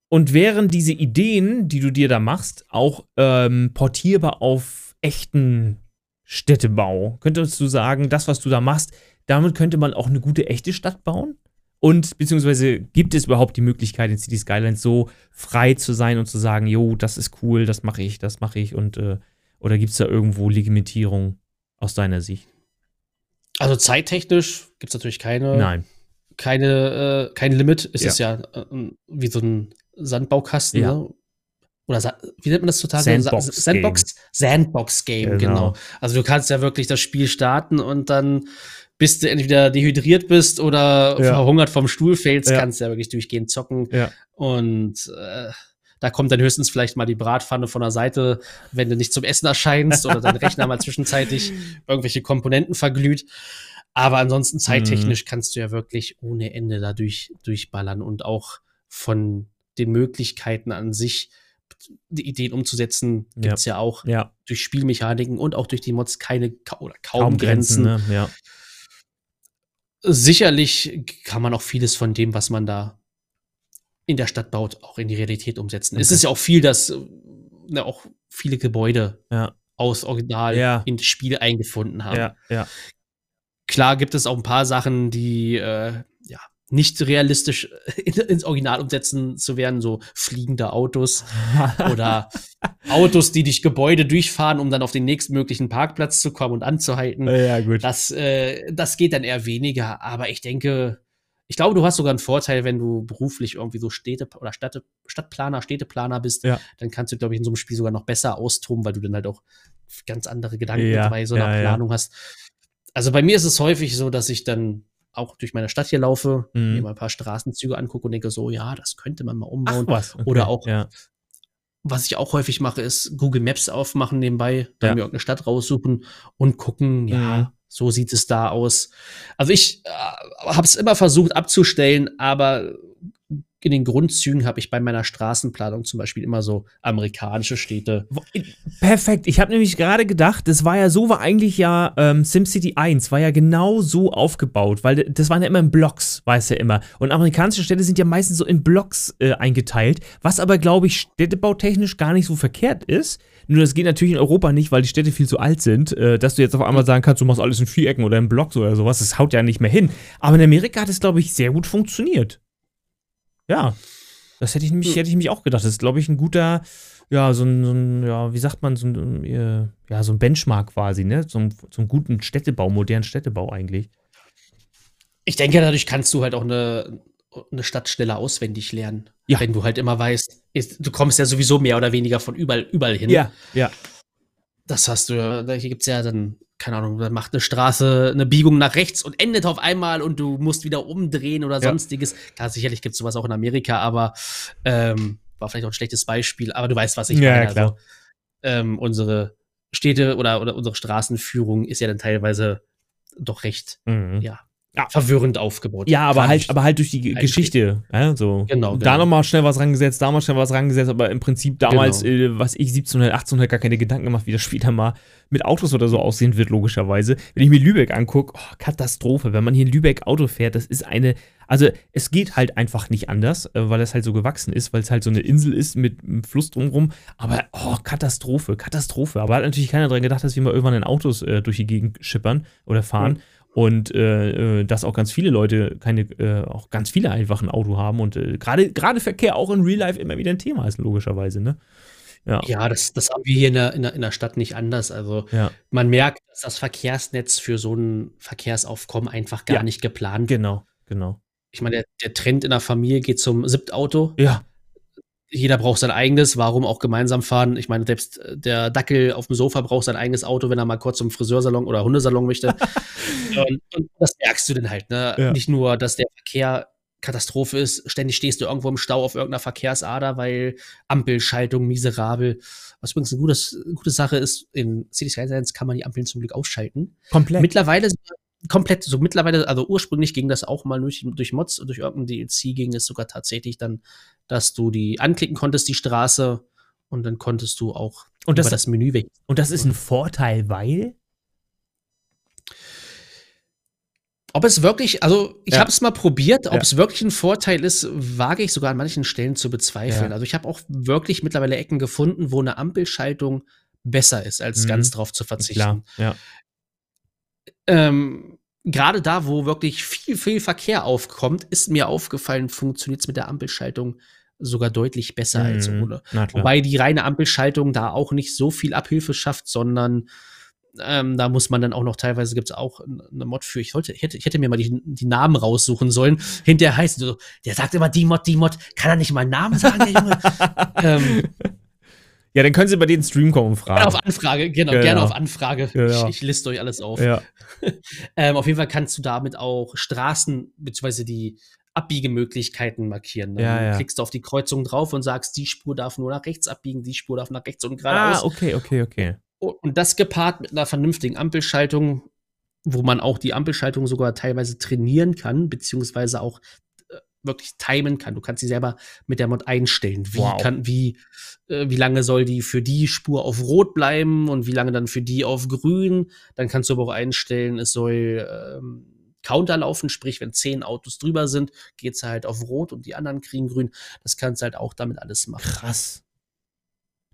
[SPEAKER 2] Und wären diese Ideen, die du dir da machst, auch ähm, portierbar auf echten Städtebau? Könntest du sagen, das, was du da machst, damit könnte man auch eine gute echte Stadt bauen? Und beziehungsweise gibt es überhaupt die Möglichkeit in City Skylines so frei zu sein und zu sagen, jo, das ist cool, das mache ich, das mache ich und äh, oder gibt es da irgendwo Limitierung aus deiner Sicht?
[SPEAKER 3] Also zeittechnisch gibt es natürlich keine.
[SPEAKER 2] Nein.
[SPEAKER 3] Keine, äh, kein Limit. Es ja. ist ja äh, wie so ein Sandbaukasten,
[SPEAKER 2] ja.
[SPEAKER 3] ne? Oder wie nennt man das total?
[SPEAKER 2] Sandbox,
[SPEAKER 3] Sandbox, Game. Sandbox Game, genau. genau. Also du kannst ja wirklich das Spiel starten und dann bis du entweder dehydriert bist oder ja. verhungert vom Stuhl fällst, ja. kannst du ja wirklich durchgehend zocken.
[SPEAKER 2] Ja.
[SPEAKER 3] Und äh, da kommt dann höchstens vielleicht mal die Bratpfanne von der Seite, wenn du nicht zum Essen erscheinst oder dein Rechner mal zwischenzeitlich irgendwelche Komponenten verglüht. Aber ansonsten zeittechnisch mhm. kannst du ja wirklich ohne Ende da durch, durchballern und auch von den Möglichkeiten an sich die Ideen umzusetzen, gibt es ja. ja. auch
[SPEAKER 2] ja.
[SPEAKER 3] durch Spielmechaniken und auch durch die Mods keine oder kaum, kaum Grenzen.
[SPEAKER 2] Grenzen ne? ja
[SPEAKER 3] sicherlich kann man auch vieles von dem, was man da in der Stadt baut, auch in die Realität umsetzen. Okay. Es ist ja auch viel, dass ne, auch viele Gebäude
[SPEAKER 2] ja.
[SPEAKER 3] aus Original
[SPEAKER 2] ja.
[SPEAKER 3] ins Spiel eingefunden haben.
[SPEAKER 2] Ja.
[SPEAKER 3] Klar gibt es auch ein paar Sachen, die äh, ja nicht realistisch in, ins Original umsetzen zu werden, so fliegende Autos oder Autos, die durch Gebäude durchfahren, um dann auf den nächstmöglichen Parkplatz zu kommen und anzuhalten.
[SPEAKER 2] Ja, gut.
[SPEAKER 3] Das, äh, das geht dann eher weniger, aber ich denke, ich glaube, du hast sogar einen Vorteil, wenn du beruflich irgendwie so Städte oder Stadt, Stadtplaner, Städteplaner bist,
[SPEAKER 2] ja.
[SPEAKER 3] dann kannst du, glaube ich, in so einem Spiel sogar noch besser austoben, weil du dann halt auch ganz andere Gedanken ja, bei so einer ja, Planung hast. Also bei mir ist es häufig so, dass ich dann auch durch meine Stadt hier laufe, mhm. mir mal ein paar Straßenzüge angucke und denke so, ja, das könnte man mal umbauen.
[SPEAKER 2] Ach, was? Okay.
[SPEAKER 3] Oder auch,
[SPEAKER 2] ja.
[SPEAKER 3] was ich auch häufig mache, ist Google Maps aufmachen nebenbei, dann ja. mir irgendeine Stadt raussuchen und gucken, ja, mhm. so sieht es da aus. Also ich äh, habe es immer versucht abzustellen, aber in den Grundzügen habe ich bei meiner Straßenplanung zum Beispiel immer so amerikanische Städte.
[SPEAKER 2] Perfekt. Ich habe nämlich gerade gedacht, das war ja so, war eigentlich ja ähm, SimCity 1, war ja genau so aufgebaut, weil das waren ja immer in Blocks, weiß ja immer. Und amerikanische Städte sind ja meistens so in Blocks äh, eingeteilt, was aber, glaube ich, städtebautechnisch gar nicht so verkehrt ist. Nur das geht natürlich in Europa nicht, weil die Städte viel zu alt sind, äh, dass du jetzt auf einmal sagen kannst, du machst alles in Vierecken oder in Blocks oder sowas. Das haut ja nicht mehr hin. Aber in Amerika hat es, glaube ich, sehr gut funktioniert. Ja. Das hätte ich nämlich, hätte ich mich auch gedacht. Das ist, glaube ich, ein guter, ja, so ein, so ein, ja, wie sagt man, so ein, äh, ja, so ein Benchmark quasi, ne? So einen guten Städtebau, modernen Städtebau eigentlich.
[SPEAKER 3] Ich denke, dadurch kannst du halt auch eine, eine Stadt schneller auswendig lernen. Ja. Wenn du halt immer weißt, ist, du kommst ja sowieso mehr oder weniger von überall, überall hin.
[SPEAKER 2] Ja, ja.
[SPEAKER 3] Das hast du, ja, hier gibt es ja dann, keine Ahnung, da macht eine Straße eine Biegung nach rechts und endet auf einmal und du musst wieder umdrehen oder sonstiges. Ja. Klar, sicherlich gibt es sowas auch in Amerika, aber ähm, war vielleicht auch ein schlechtes Beispiel, aber du weißt, was ich
[SPEAKER 2] ja,
[SPEAKER 3] meine.
[SPEAKER 2] Ja, klar.
[SPEAKER 3] Also, ähm, unsere Städte oder, oder unsere Straßenführung ist ja dann teilweise doch recht,
[SPEAKER 2] Mhm.
[SPEAKER 3] ja, ja, verwirrend aufgebaut.
[SPEAKER 2] Ja, aber
[SPEAKER 3] Kann
[SPEAKER 2] halt, aber halt durch die
[SPEAKER 3] Eigentlich
[SPEAKER 2] Geschichte. Ja, so.
[SPEAKER 3] Genau,
[SPEAKER 2] Da
[SPEAKER 3] genau.
[SPEAKER 2] nochmal schnell was rangesetzt, da mal schnell was rangesetzt, aber im Prinzip damals,
[SPEAKER 3] Genau.
[SPEAKER 2] äh, was ich 1700, 1800 gar keine Gedanken gemacht, wie das später mal mit Autos oder so aussehen wird, logischerweise. Wenn ich mir Lübeck angucke, oh, Katastrophe. Wenn man hier in Lübeck Auto fährt, das ist eine, also es geht halt einfach nicht anders, äh, weil es halt so gewachsen ist, weil es halt so eine Insel ist mit einem Fluss drumrum. Aber, oh, Katastrophe, Katastrophe. Aber hat natürlich keiner dran gedacht, dass wir mal irgendwann in Autos äh, durch die Gegend schippern oder fahren. Und äh, äh, dass auch ganz viele Leute keine, äh, auch ganz viele einfach ein Auto haben und äh, gerade gerade Verkehr auch in Real Life immer wieder ein Thema ist, logischerweise, ne? Ja.
[SPEAKER 3] Ja, das, das haben wir hier in der, in, der, in der Stadt nicht anders. Also
[SPEAKER 2] Ja,
[SPEAKER 3] man merkt, dass das Verkehrsnetz für so ein Verkehrsaufkommen einfach gar
[SPEAKER 2] Ja.
[SPEAKER 3] nicht geplant
[SPEAKER 2] genau, genau.
[SPEAKER 3] Ich meine, der, der Trend in der Familie geht zum Siebtauto.
[SPEAKER 2] Ja,
[SPEAKER 3] Jeder braucht sein eigenes. Warum auch gemeinsam fahren? Ich meine, selbst äh, der Dackel auf dem Sofa braucht sein eigenes Auto, wenn er mal kurz zum Friseursalon oder Hundesalon möchte. und, und das merkst du dann halt. Ne?
[SPEAKER 2] Ja.
[SPEAKER 3] Nicht nur, dass der Verkehr Katastrophe ist. Ständig stehst du irgendwo im Stau auf irgendeiner Verkehrsader, weil Ampelschaltung miserabel. Was übrigens eine, gutes, gute Sache ist, in City Skylines kann man die Ampeln zum Glück ausschalten.
[SPEAKER 2] komplett.
[SPEAKER 3] Mittlerweile komplett, so mittlerweile, also ursprünglich ging das auch mal durch, durch Mods, durch irgendein DLC ging es sogar tatsächlich dann, dass du die anklicken konntest, die Straße, und dann konntest du auch
[SPEAKER 2] Und das-
[SPEAKER 3] über das Menü weg.
[SPEAKER 2] und das ist ein Vorteil, weil
[SPEAKER 3] Ob es wirklich, also ich
[SPEAKER 2] Ja.
[SPEAKER 3] habe es mal probiert, ob
[SPEAKER 2] Ja.
[SPEAKER 3] es wirklich ein Vorteil ist, wage ich sogar an manchen Stellen zu bezweifeln.
[SPEAKER 2] Ja.
[SPEAKER 3] Also ich habe auch wirklich mittlerweile Ecken gefunden, wo eine Ampelschaltung besser ist, als
[SPEAKER 2] Mhm.
[SPEAKER 3] ganz drauf zu verzichten.
[SPEAKER 2] klar, ja.
[SPEAKER 3] ähm, gerade da, wo wirklich viel, viel Verkehr aufkommt, ist mir aufgefallen, funktioniert es mit der Ampelschaltung sogar deutlich besser als
[SPEAKER 2] Mhm.
[SPEAKER 3] ohne.
[SPEAKER 2] Na klar.
[SPEAKER 3] Wobei die reine Ampelschaltung da auch nicht so viel Abhilfe schafft, sondern ähm, da muss man dann auch noch, teilweise gibt es auch eine Mod für, ich, sollte, ich, hätte, ich hätte mir mal die, die Namen raussuchen sollen. Hinterher heißt es so, der sagt immer die Mod, die Mod, kann er nicht mal einen Namen sagen, der Junge? ähm,
[SPEAKER 2] ja, dann können Sie bei den Stream kommen und
[SPEAKER 3] gerne auf
[SPEAKER 2] fragen.
[SPEAKER 3] Anfrage, genau,
[SPEAKER 2] Genau.
[SPEAKER 3] gerne auf Anfrage.
[SPEAKER 2] Genau.
[SPEAKER 3] Ich, ich liste euch alles auf.
[SPEAKER 2] Ja,
[SPEAKER 3] Ähm, auf jeden Fall kannst du damit auch Straßen bzw. die Abbiegemöglichkeiten markieren. Dann
[SPEAKER 2] Ja, ja.
[SPEAKER 3] klickst du auf die Kreuzung drauf und sagst, die Spur darf nur nach rechts abbiegen, die Spur darf nach rechts und geradeaus.
[SPEAKER 2] ah, okay, okay, okay.
[SPEAKER 3] Und das gepaart mit einer vernünftigen Ampelschaltung, wo man auch die Ampelschaltung sogar teilweise trainieren kann, beziehungsweise auch wirklich timen kann. Du kannst sie selber mit der Mod einstellen. Wie
[SPEAKER 2] Wow.
[SPEAKER 3] kann, wie, äh, wie lange soll die für die Spur auf Rot bleiben und wie lange dann für die auf Grün. Dann kannst du aber auch einstellen, es soll ähm, Counter laufen, sprich, wenn zehn Autos drüber sind, geht's halt auf Rot und die anderen kriegen Grün. Das kannst du halt auch damit alles machen.
[SPEAKER 2] Krass.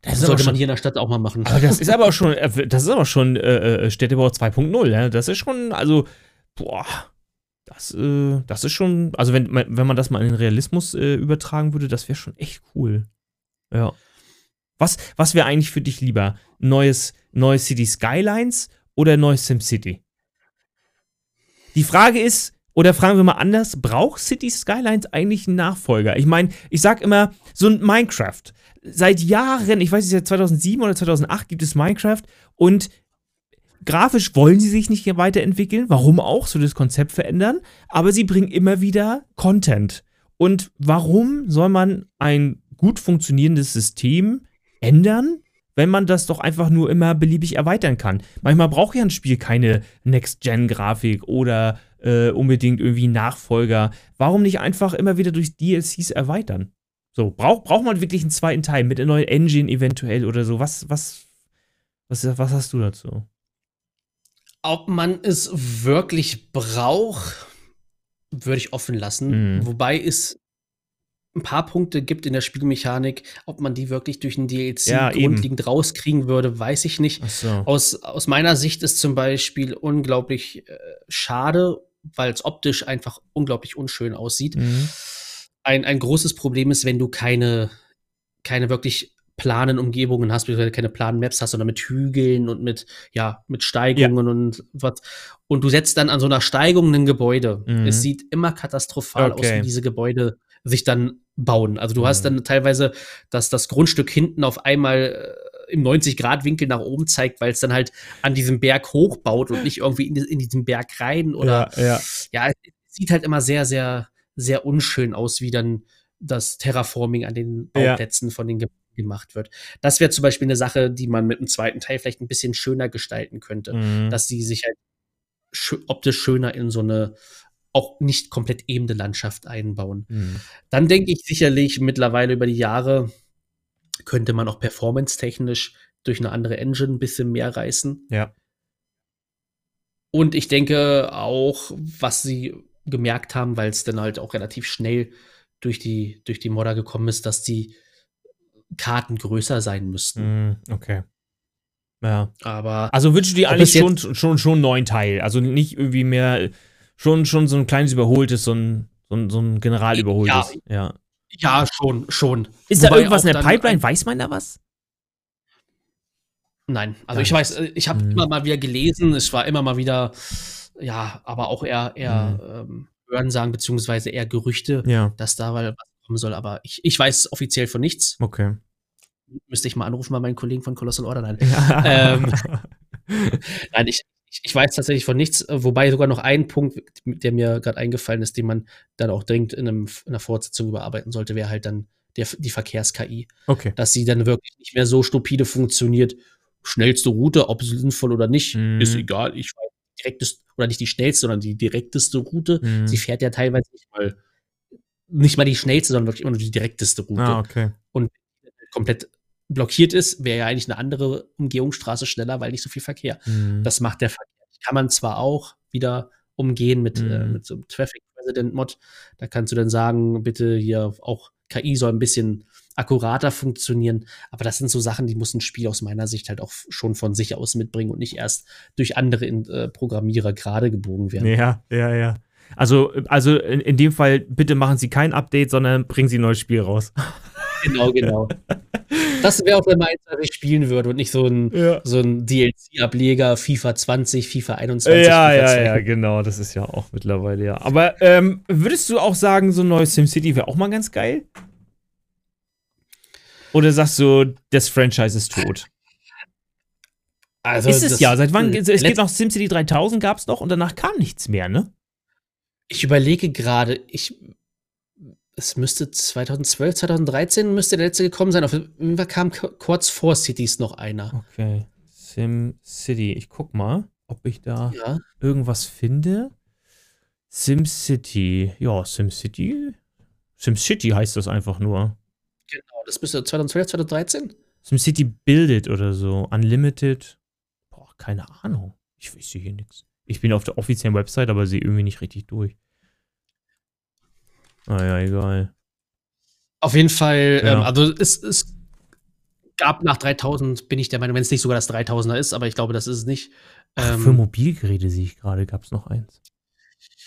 [SPEAKER 3] Das
[SPEAKER 2] aber
[SPEAKER 3] sollte
[SPEAKER 2] schon-
[SPEAKER 3] man hier in der Stadt auch mal machen.
[SPEAKER 2] Aber das ist aber auch schon, äh, das ist aber schon äh, äh, Städtebau 2.0, ja. Das ist schon, also, boah, das, äh, das ist schon, also wenn, man- wenn man das mal in den Realismus äh, übertragen würde, das wäre schon echt cool. Ja. Was, was wäre eigentlich für dich lieber? Neues, neues City Skylines oder neues SimCity? Die Frage ist, oder fragen wir mal anders, braucht City Skylines eigentlich einen Nachfolger? Ich meine, ich sag immer, so ein Minecraft. Seit Jahren, ich weiß nicht, seit 2007 oder 2008 gibt es Minecraft und grafisch wollen sie sich nicht weiterentwickeln. Warum auch? So das Konzept verändern. Aber sie bringen immer wieder Content. Und warum soll man ein gut funktionierendes System ändern, wenn man das doch einfach nur immer beliebig erweitern kann. Manchmal braucht ja ein Spiel keine Next-Gen-Grafik oder äh, unbedingt irgendwie Nachfolger. Warum nicht einfach immer wieder durch DLCs erweitern? So, braucht braucht man wirklich einen zweiten Teil mit einer neuen Engine eventuell oder so? Was, was, was, was hast du dazu?
[SPEAKER 3] Ob man es wirklich braucht, würde ich offen lassen. Mhm. Wobei es ein paar Punkte gibt in der Spielmechanik. Ob man die wirklich durch einen DLC ja, grundlegend eben. rauskriegen würde, weiß ich nicht. So. Aus, aus meiner Sicht ist zum Beispiel unglaublich äh, schade, weil es optisch einfach unglaublich unschön aussieht. Mhm. Ein, ein großes Problem ist, wenn du keine, keine wirklich planen Umgebungen hast, beziehungsweise keine planen Maps hast, sondern mit Hügeln und mit, ja, mit Steigungen ja. und was. Und du setzt dann an so einer Steigung ein Gebäude. Mhm. Es sieht immer katastrophal okay. aus, wie diese Gebäude sich dann bauen. Also du mhm. hast dann teilweise, dass das Grundstück hinten auf einmal äh, im 90-Grad-Winkel nach oben zeigt, weil es dann halt an diesem Berg hochbaut und nicht irgendwie in, in diesen Berg rein oder
[SPEAKER 2] ja, ja.
[SPEAKER 3] ja, es sieht halt immer sehr, sehr, sehr unschön aus, wie dann das Terraforming an den Bauplätzen ja. von den Gebäuden gemacht wird. Das wäre zum Beispiel eine Sache, die man mit dem zweiten Teil vielleicht ein bisschen schöner gestalten könnte, mhm. dass sie sich halt sch optisch schöner in so eine auch nicht komplett ebene Landschaft einbauen. Mhm. Dann denke ich sicherlich mittlerweile über die Jahre könnte man auch performance-technisch durch eine andere Engine ein bisschen mehr reißen.
[SPEAKER 2] Ja.
[SPEAKER 3] Und ich denke auch, was sie gemerkt haben, weil es dann halt auch relativ schnell durch die, durch die Modder gekommen ist, dass die Karten größer sein müssten.
[SPEAKER 2] Mm, okay. Ja.
[SPEAKER 3] Aber.
[SPEAKER 2] Also wünschst du dir eigentlich schon, schon, schon einen neuen Teil? Also nicht irgendwie mehr, schon, schon so ein kleines überholtes, so ein, so ein, so ein general überholtes.
[SPEAKER 3] Ja, ja. ja schon, schon.
[SPEAKER 2] Ist Wobei da irgendwas in der Pipeline? Weiß man da was?
[SPEAKER 3] Nein, also ich weiß, äh, ich habe hm. immer mal wieder gelesen, es war immer mal wieder, ja, aber auch eher, eher hm. ähm, Hörensagen, beziehungsweise eher Gerüchte,
[SPEAKER 2] ja.
[SPEAKER 3] dass da was kommen soll, aber ich, ich weiß offiziell von nichts.
[SPEAKER 2] Okay.
[SPEAKER 3] Müsste ich mal anrufen bei meinen Kollegen von Colossal Order. Nein, ähm, nein ich, ich weiß tatsächlich von nichts, wobei sogar noch ein Punkt, der mir gerade eingefallen ist, den man dann auch dringend in, einem, in einer Fortsetzung überarbeiten sollte, wäre halt dann der, die Verkehrs-KI.
[SPEAKER 2] Okay.
[SPEAKER 3] Dass sie dann wirklich nicht mehr so stupide funktioniert. Schnellste Route, ob sinnvoll oder nicht, mm. ist egal. Ich weiß direkteste, oder nicht die schnellste, sondern die direkteste Route. Mm. Sie fährt ja teilweise nicht mal nicht mal die schnellste, sondern wirklich immer nur die direkteste Route.
[SPEAKER 2] Ah, okay.
[SPEAKER 3] Und komplett blockiert ist, wäre ja eigentlich eine andere Umgehungsstraße schneller, weil nicht so viel Verkehr. Mhm. Das macht der Verkehr. Kann man zwar auch wieder umgehen mit, äh, mhm. äh, mit so einem Traffic President Mod. Da kannst du dann sagen, bitte hier auch KI soll ein bisschen akkurater funktionieren. Aber das sind so Sachen, die muss ein Spiel aus meiner Sicht halt auch schon von sich aus mitbringen und nicht erst durch andere äh, Programmierer gerade gebogen werden.
[SPEAKER 2] Ja, ja, ja. Also, also in, in, dem Fall, bitte machen Sie kein Update, sondern bringen Sie ein neues Spiel raus.
[SPEAKER 3] Genau, genau. das wäre auch der meins, was ich spielen würde und nicht so ein, ja. so ein DLC-Ableger FIFA 20, FIFA 21.
[SPEAKER 2] Ja, FIFA ja, ja, genau. Das ist ja auch mittlerweile, ja. Aber ähm, würdest du auch sagen, so ein neues SimCity wäre auch mal ganz geil? Oder sagst du, das Franchise ist tot? Also ist es ja. Seit wann? Es gibt noch SimCity 3000 gab es noch und danach kam nichts mehr, ne?
[SPEAKER 3] Ich überlege gerade, ich. Es müsste 2012, 2013 müsste der letzte gekommen sein. Auf jeden Fall kam kurz vor Cities noch einer.
[SPEAKER 2] Okay. Sim City. Ich guck mal, ob ich da ja. irgendwas finde. Sim City. Ja, Sim City. Sim City heißt das einfach nur.
[SPEAKER 3] Genau, das müsste 2012, 2013.
[SPEAKER 2] Sim City Build oder so. Unlimited. Boah, keine Ahnung. Ich weiß hier nichts. Ich bin auf der offiziellen Website, aber sehe irgendwie nicht richtig durch. Naja, ah egal.
[SPEAKER 3] Auf jeden Fall, ja. ähm, also es, es gab nach 3000, bin ich der Meinung, wenn es nicht sogar das 3000er ist, aber ich glaube, das ist es nicht.
[SPEAKER 2] Ach, ähm, für Mobilgeräte sehe ich gerade, gab es noch eins.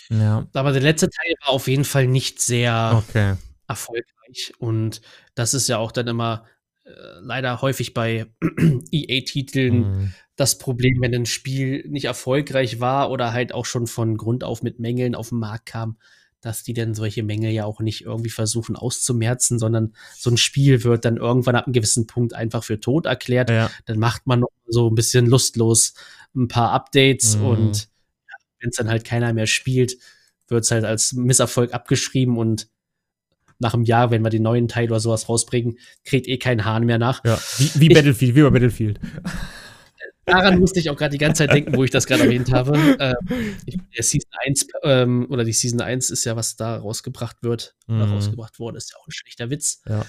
[SPEAKER 3] Ja. Aber der letzte Teil war auf jeden Fall nicht sehr
[SPEAKER 2] okay.
[SPEAKER 3] erfolgreich. Und das ist ja auch dann immer äh, leider häufig bei EA-Titeln mhm. Das Problem, wenn ein Spiel nicht erfolgreich war oder halt auch schon von Grund auf mit Mängeln auf den Markt kam, dass die dann solche Mängel ja auch nicht irgendwie versuchen auszumerzen, sondern so ein Spiel wird dann irgendwann ab einem gewissen Punkt einfach für tot erklärt.
[SPEAKER 2] Ja.
[SPEAKER 3] Dann macht man so ein bisschen lustlos ein paar Updates mhm. und wenn es dann halt keiner mehr spielt, wird es halt als Misserfolg abgeschrieben und nach einem Jahr, wenn wir den neuen Teil oder sowas rausbringen, kriegt eh kein Hahn mehr nach.
[SPEAKER 2] Ja, wie, wie
[SPEAKER 3] Ich-
[SPEAKER 2] Battlefield, wie bei Battlefield.
[SPEAKER 3] Daran musste ich auch gerade die ganze Zeit denken, wo ich das gerade erwähnt habe. Ähm, ich, der Season 1 ähm, oder die Season 1 ist ja, was da rausgebracht wird. Oder
[SPEAKER 2] Mhm.
[SPEAKER 3] rausgebracht wurde, ist ja auch ein schlechter Witz.
[SPEAKER 2] Ja.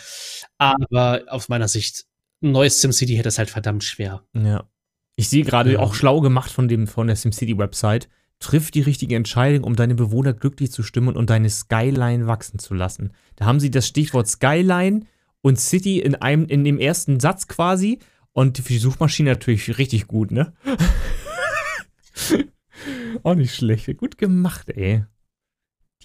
[SPEAKER 3] Aber aus meiner Sicht, ein neues SimCity hätte es halt verdammt schwer.
[SPEAKER 2] Ja. Ich sehe gerade
[SPEAKER 3] Ja.
[SPEAKER 2] auch schlau gemacht von, dem, von der SimCity-Website. Triff die richtige Entscheidung, um deine Bewohner glücklich zu stimmen und deine Skyline wachsen zu lassen. Da haben sie das Stichwort Skyline und City in einem, in dem ersten Satz quasi. Und für die Suchmaschine natürlich richtig gut, ne? Auch nicht schlecht. Gut gemacht, ey.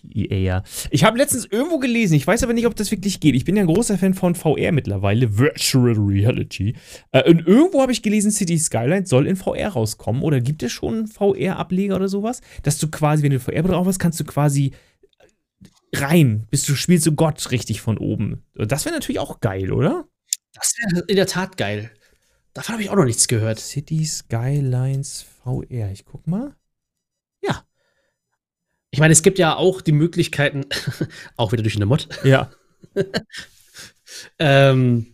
[SPEAKER 2] Die EA, ja. Ich habe letztens irgendwo gelesen, ich weiß aber nicht, ob das wirklich geht. Ich bin ja ein großer Fan von VR mittlerweile, Virtual Reality. Äh, und irgendwo habe ich gelesen, City Skylines soll in VR rauskommen. Oder gibt es schon einen VR-Ableger oder sowas? Dass du quasi, wenn du VR drauf hast, kannst du quasi rein, bist du spielst du Gott richtig von oben. Das wäre natürlich auch geil, oder?
[SPEAKER 3] Das wäre in der Tat geil. Davon habe ich auch noch nichts gehört.
[SPEAKER 2] City Skylines VR. Ich guck mal.
[SPEAKER 3] Ich meine, es gibt ja auch die Möglichkeiten, auch wieder durch eine Mod,
[SPEAKER 2] Ja.
[SPEAKER 3] ähm,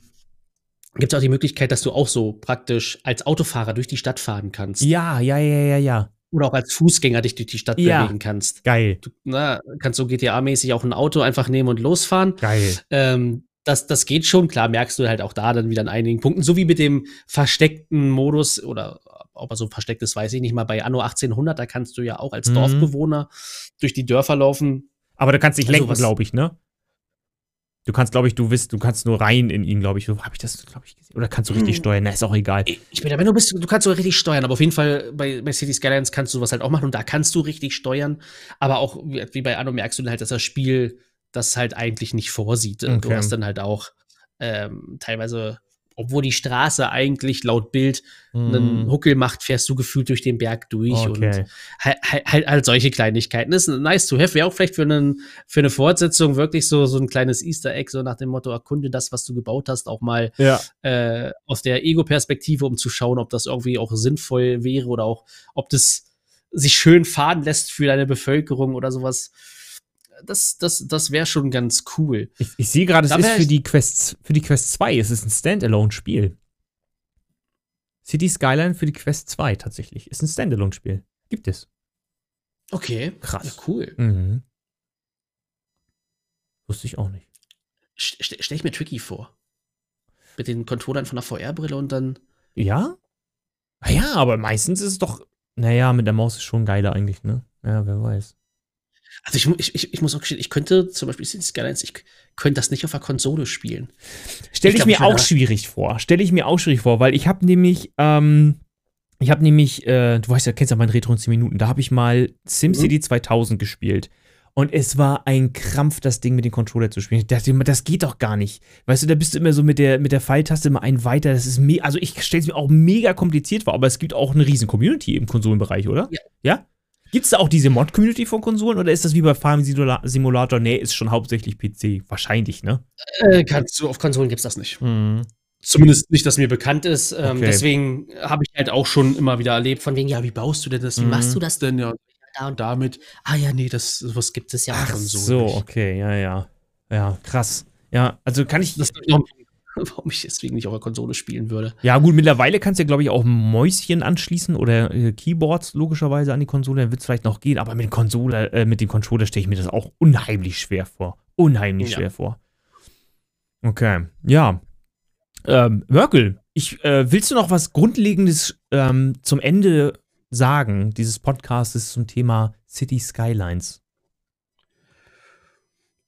[SPEAKER 3] gibt es auch die Möglichkeit, dass du auch so praktisch als Autofahrer durch die Stadt fahren kannst.
[SPEAKER 2] Ja, ja, ja, ja, ja.
[SPEAKER 3] Oder auch als Fußgänger dich durch die Stadt
[SPEAKER 2] Ja.
[SPEAKER 3] bewegen kannst.
[SPEAKER 2] Geil.
[SPEAKER 3] Du na, kannst so GTA-mäßig auch ein Auto einfach nehmen und losfahren.
[SPEAKER 2] Geil.
[SPEAKER 3] Ähm, das, das geht schon, klar, merkst du halt auch da dann wieder an einigen Punkten, so wie mit dem versteckten Modus oder ob er so versteckt ist, weiß ich nicht mal. Bei Anno 1800, da kannst du ja auch als
[SPEAKER 2] Mhm.
[SPEAKER 3] Dorfbewohner durch die Dörfer laufen.
[SPEAKER 2] Aber du kannst nicht
[SPEAKER 3] Also
[SPEAKER 2] lenken, glaube ich, ne? Du kannst, glaube ich, du bist, du kannst nur rein in ihn, glaube ich. Habe ich das, glaube ich, gesehen? Oder kannst du richtig
[SPEAKER 3] Hm.
[SPEAKER 2] steuern? Na, ist auch egal.
[SPEAKER 3] Ich ich bin der Meinung, du, bist, du kannst so richtig steuern, aber auf jeden Fall bei, bei City Skylines kannst du sowas halt auch machen und da kannst du richtig steuern. Aber auch wie, wie bei Anno merkst du dann halt, dass das Spiel das halt eigentlich nicht vorsieht. Du
[SPEAKER 2] Okay.
[SPEAKER 3] hast dann halt auch ähm, teilweise, obwohl die Straße eigentlich laut Bild einen
[SPEAKER 2] Hm.
[SPEAKER 3] Huckel macht, fährst du gefühlt durch den Berg durch und
[SPEAKER 2] Okay.
[SPEAKER 3] halt, halt, halt, halt solche Kleinigkeiten. Das ist nice to have. Wäre auch vielleicht für, einen, für eine Fortsetzung wirklich so, so ein kleines Easter Egg, so nach dem Motto, erkunde das, was du gebaut hast, auch mal
[SPEAKER 2] Ja.
[SPEAKER 3] äh, aus der Ego-Perspektive, um zu schauen, ob das irgendwie auch sinnvoll wäre oder auch, ob das sich schön fahren lässt für deine Bevölkerung oder sowas. Das, das, das wäre schon ganz cool.
[SPEAKER 2] Ich, ich sehe gerade, es
[SPEAKER 3] Da
[SPEAKER 2] ist für die Quest, für die Quest 2. Es ist ein Standalone-Spiel. City Skyline für die Quest 2 tatsächlich. Ist ein Standalone-Spiel. Gibt es.
[SPEAKER 3] Okay.
[SPEAKER 2] Krass.
[SPEAKER 3] Ja, cool.
[SPEAKER 2] Mhm. Wusste ich auch nicht.
[SPEAKER 3] St st Stell ich mir tricky vor. Mit den Controllern von der VR-Brille und dann.
[SPEAKER 2] Ja? Ah Ja, aber meistens ist es doch. Naja, mit der Maus ist schon geiler eigentlich, ne? Ja, wer weiß.
[SPEAKER 3] Also ich, ich, ich, ich muss auch gestehen, ich könnte zum Beispiel City Skylines, ich könnte das nicht auf der Konsole spielen.
[SPEAKER 2] Stelle ich, mir
[SPEAKER 3] ich wär
[SPEAKER 2] auch schwierig vor. Stelle ich mir auch schwierig vor, weil ich habe nämlich, ähm, ich habe nämlich, äh, du weißt ja, kennst ja meinen Retro in 10 Minuten, da habe ich mal SimCity 2000 gespielt. Und es war ein Krampf, das Ding mit dem Controller zu spielen. Ich dachte immer, das geht doch gar nicht. Weißt du, da bist du immer so mit der, mit der Pfeiltaste immer einen weiter. Das ist also ich stelle es mir auch mega kompliziert vor, aber es gibt auch eine riesen Community im Konsolenbereich, oder?
[SPEAKER 3] Ja.
[SPEAKER 2] Ja? Gibt es da auch diese Mod-Community von Konsolen oder ist das wie bei Farm Simula- Simulator? Nee, ist schon hauptsächlich PC. Wahrscheinlich, ne?
[SPEAKER 3] Äh, kannst du, auf Konsolen gibt's das nicht.
[SPEAKER 2] Mhm.
[SPEAKER 3] Zumindest nicht, dass mir bekannt ist. Ähm,
[SPEAKER 2] Okay.
[SPEAKER 3] Deswegen habe ich halt auch schon immer wieder erlebt, von wegen, ja, wie baust du denn das? Wie
[SPEAKER 2] Mhm.
[SPEAKER 3] machst du das denn? Ja, da und damit. Ah ja, nee, das sowas gibt es ja auf
[SPEAKER 2] Ach
[SPEAKER 3] Konsolen
[SPEAKER 2] so,
[SPEAKER 3] nicht.
[SPEAKER 2] okay, ja, ja. Ja, krass. Ja, also kann ich.
[SPEAKER 3] Das ist noch ein warum ich deswegen nicht auf der Konsole spielen würde.
[SPEAKER 2] Ja, gut, mittlerweile kannst du ja, glaube ich, auch Mäuschen anschließen oder äh, Keyboards logischerweise an die Konsole, dann wird es vielleicht noch gehen, aber mit, Konsole, äh, mit dem Controller stelle ich mir das auch unheimlich schwer vor. Unheimlich
[SPEAKER 3] Ja.
[SPEAKER 2] schwer vor. Okay, ja. Ähm, Merkel, ich, äh, willst du noch was Grundlegendes ähm, zum Ende sagen, dieses Podcastes zum Thema City Skylines?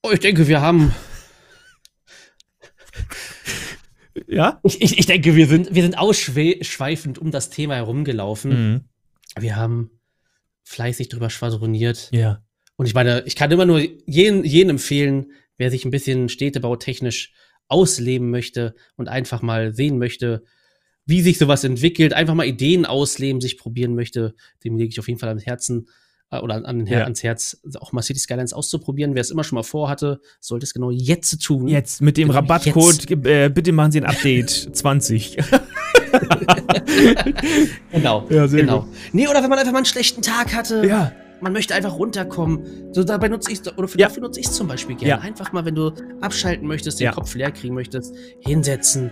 [SPEAKER 3] Oh, ich denke, wir haben.
[SPEAKER 2] Ja?
[SPEAKER 3] Ich, ich, ich denke, wir sind, wir sind ausschweifend um das Thema herumgelaufen.
[SPEAKER 2] Mhm.
[SPEAKER 3] Wir haben fleißig drüber schwadroniert.
[SPEAKER 2] Ja.
[SPEAKER 3] Und ich meine, ich kann immer nur jeden, jeden empfehlen, wer sich ein bisschen städtebautechnisch ausleben möchte und einfach mal sehen möchte, wie sich sowas entwickelt, einfach mal Ideen ausleben, sich probieren möchte, dem lege ich auf jeden Fall ans Herzen äh, oder an,
[SPEAKER 2] Ja.
[SPEAKER 3] ans Herz, auch mal City Skylines auszuprobieren. Wer es immer schon mal vorhatte, sollte es genau jetzt tun.
[SPEAKER 2] Jetzt mit dem
[SPEAKER 3] Genau
[SPEAKER 2] Rabattcode, äh, bitte machen Sie ein Update 20.
[SPEAKER 3] Genau.
[SPEAKER 2] Ja, sehr
[SPEAKER 3] genau. Nee, oder wenn man einfach mal einen schlechten Tag hatte,
[SPEAKER 2] Ja.
[SPEAKER 3] man möchte einfach runterkommen. So dabei nutze ich oder für,
[SPEAKER 2] Ja.
[SPEAKER 3] dafür nutze ich es zum Beispiel gerne.
[SPEAKER 2] Ja.
[SPEAKER 3] Einfach mal, wenn du abschalten möchtest, den
[SPEAKER 2] Ja.
[SPEAKER 3] Kopf leer kriegen möchtest, hinsetzen,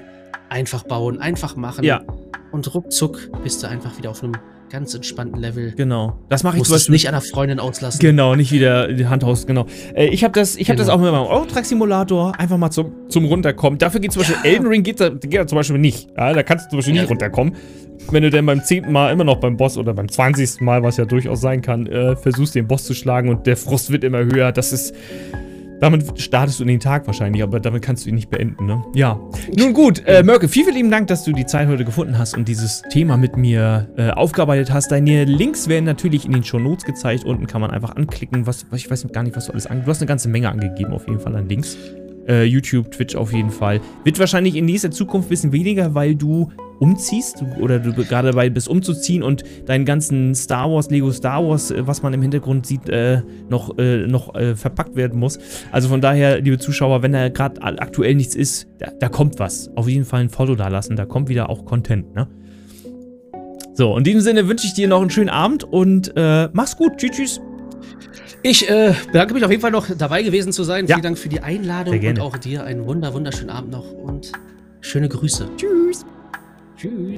[SPEAKER 3] einfach bauen, einfach machen.
[SPEAKER 2] Ja.
[SPEAKER 3] Und ruckzuck bist du einfach wieder auf einem ganz entspannten Level.
[SPEAKER 2] Genau. Das mache ich
[SPEAKER 3] Musst
[SPEAKER 2] zum
[SPEAKER 3] es
[SPEAKER 2] Beispiel
[SPEAKER 3] nicht an der Freundin auslassen.
[SPEAKER 2] Genau, nicht wieder die Hand aus, genau. Äh, ich habe das, ich hab das
[SPEAKER 3] Genau.
[SPEAKER 2] auch mit meinem Eurotruck-Simulator einfach mal zum, zum Runterkommen. Dafür geht zum Beispiel Elden Ring geht, da- geht da zum Beispiel nicht. Ja, da kannst du zum Beispiel
[SPEAKER 3] Ja.
[SPEAKER 2] nicht runterkommen. Wenn du dann beim zehnten Mal immer noch beim Boss oder beim zwanzigsten Mal, was ja durchaus sein kann, äh, versuchst den Boss zu schlagen und der Frust wird immer höher. Das ist. Damit startest du in den Tag wahrscheinlich, aber damit kannst du ihn nicht beenden, ne? Ja. Nun gut, äh, Mörke, vielen, vielen lieben Dank, dass du die Zeit heute gefunden hast und dieses Thema mit mir äh, aufgearbeitet hast. Deine Links werden natürlich in den Show Notes gezeigt. Unten kann man einfach anklicken. Was, ich weiß gar nicht, was du alles angegeben Du hast eine ganze Menge angegeben, auf jeden Fall an Links. Äh, YouTube, Twitch auf jeden Fall. Wird wahrscheinlich in nächster Zukunft ein bisschen weniger, weil du umziehst oder du gerade dabei bist umzuziehen und deinen ganzen Star Wars, Lego Star Wars, äh, was man im Hintergrund sieht, äh, noch, äh, noch äh, verpackt werden muss. Also von daher, liebe Zuschauer, wenn da gerade aktuell nichts ist, da, da kommt was. Auf jeden Fall ein Follow da lassen, da kommt wieder auch Content, ne? So, in diesem Sinne wünsche ich dir noch einen schönen Abend und äh, mach's gut. Tschüss, tschüss.
[SPEAKER 3] Ich äh, bedanke mich auf jeden Fall noch dabei gewesen zu sein.
[SPEAKER 2] Ja.
[SPEAKER 3] Vielen Dank für die Einladung und auch dir einen wunder, wunderschönen Abend noch und schöne Grüße.
[SPEAKER 2] Tschüss.
[SPEAKER 3] Tschüss.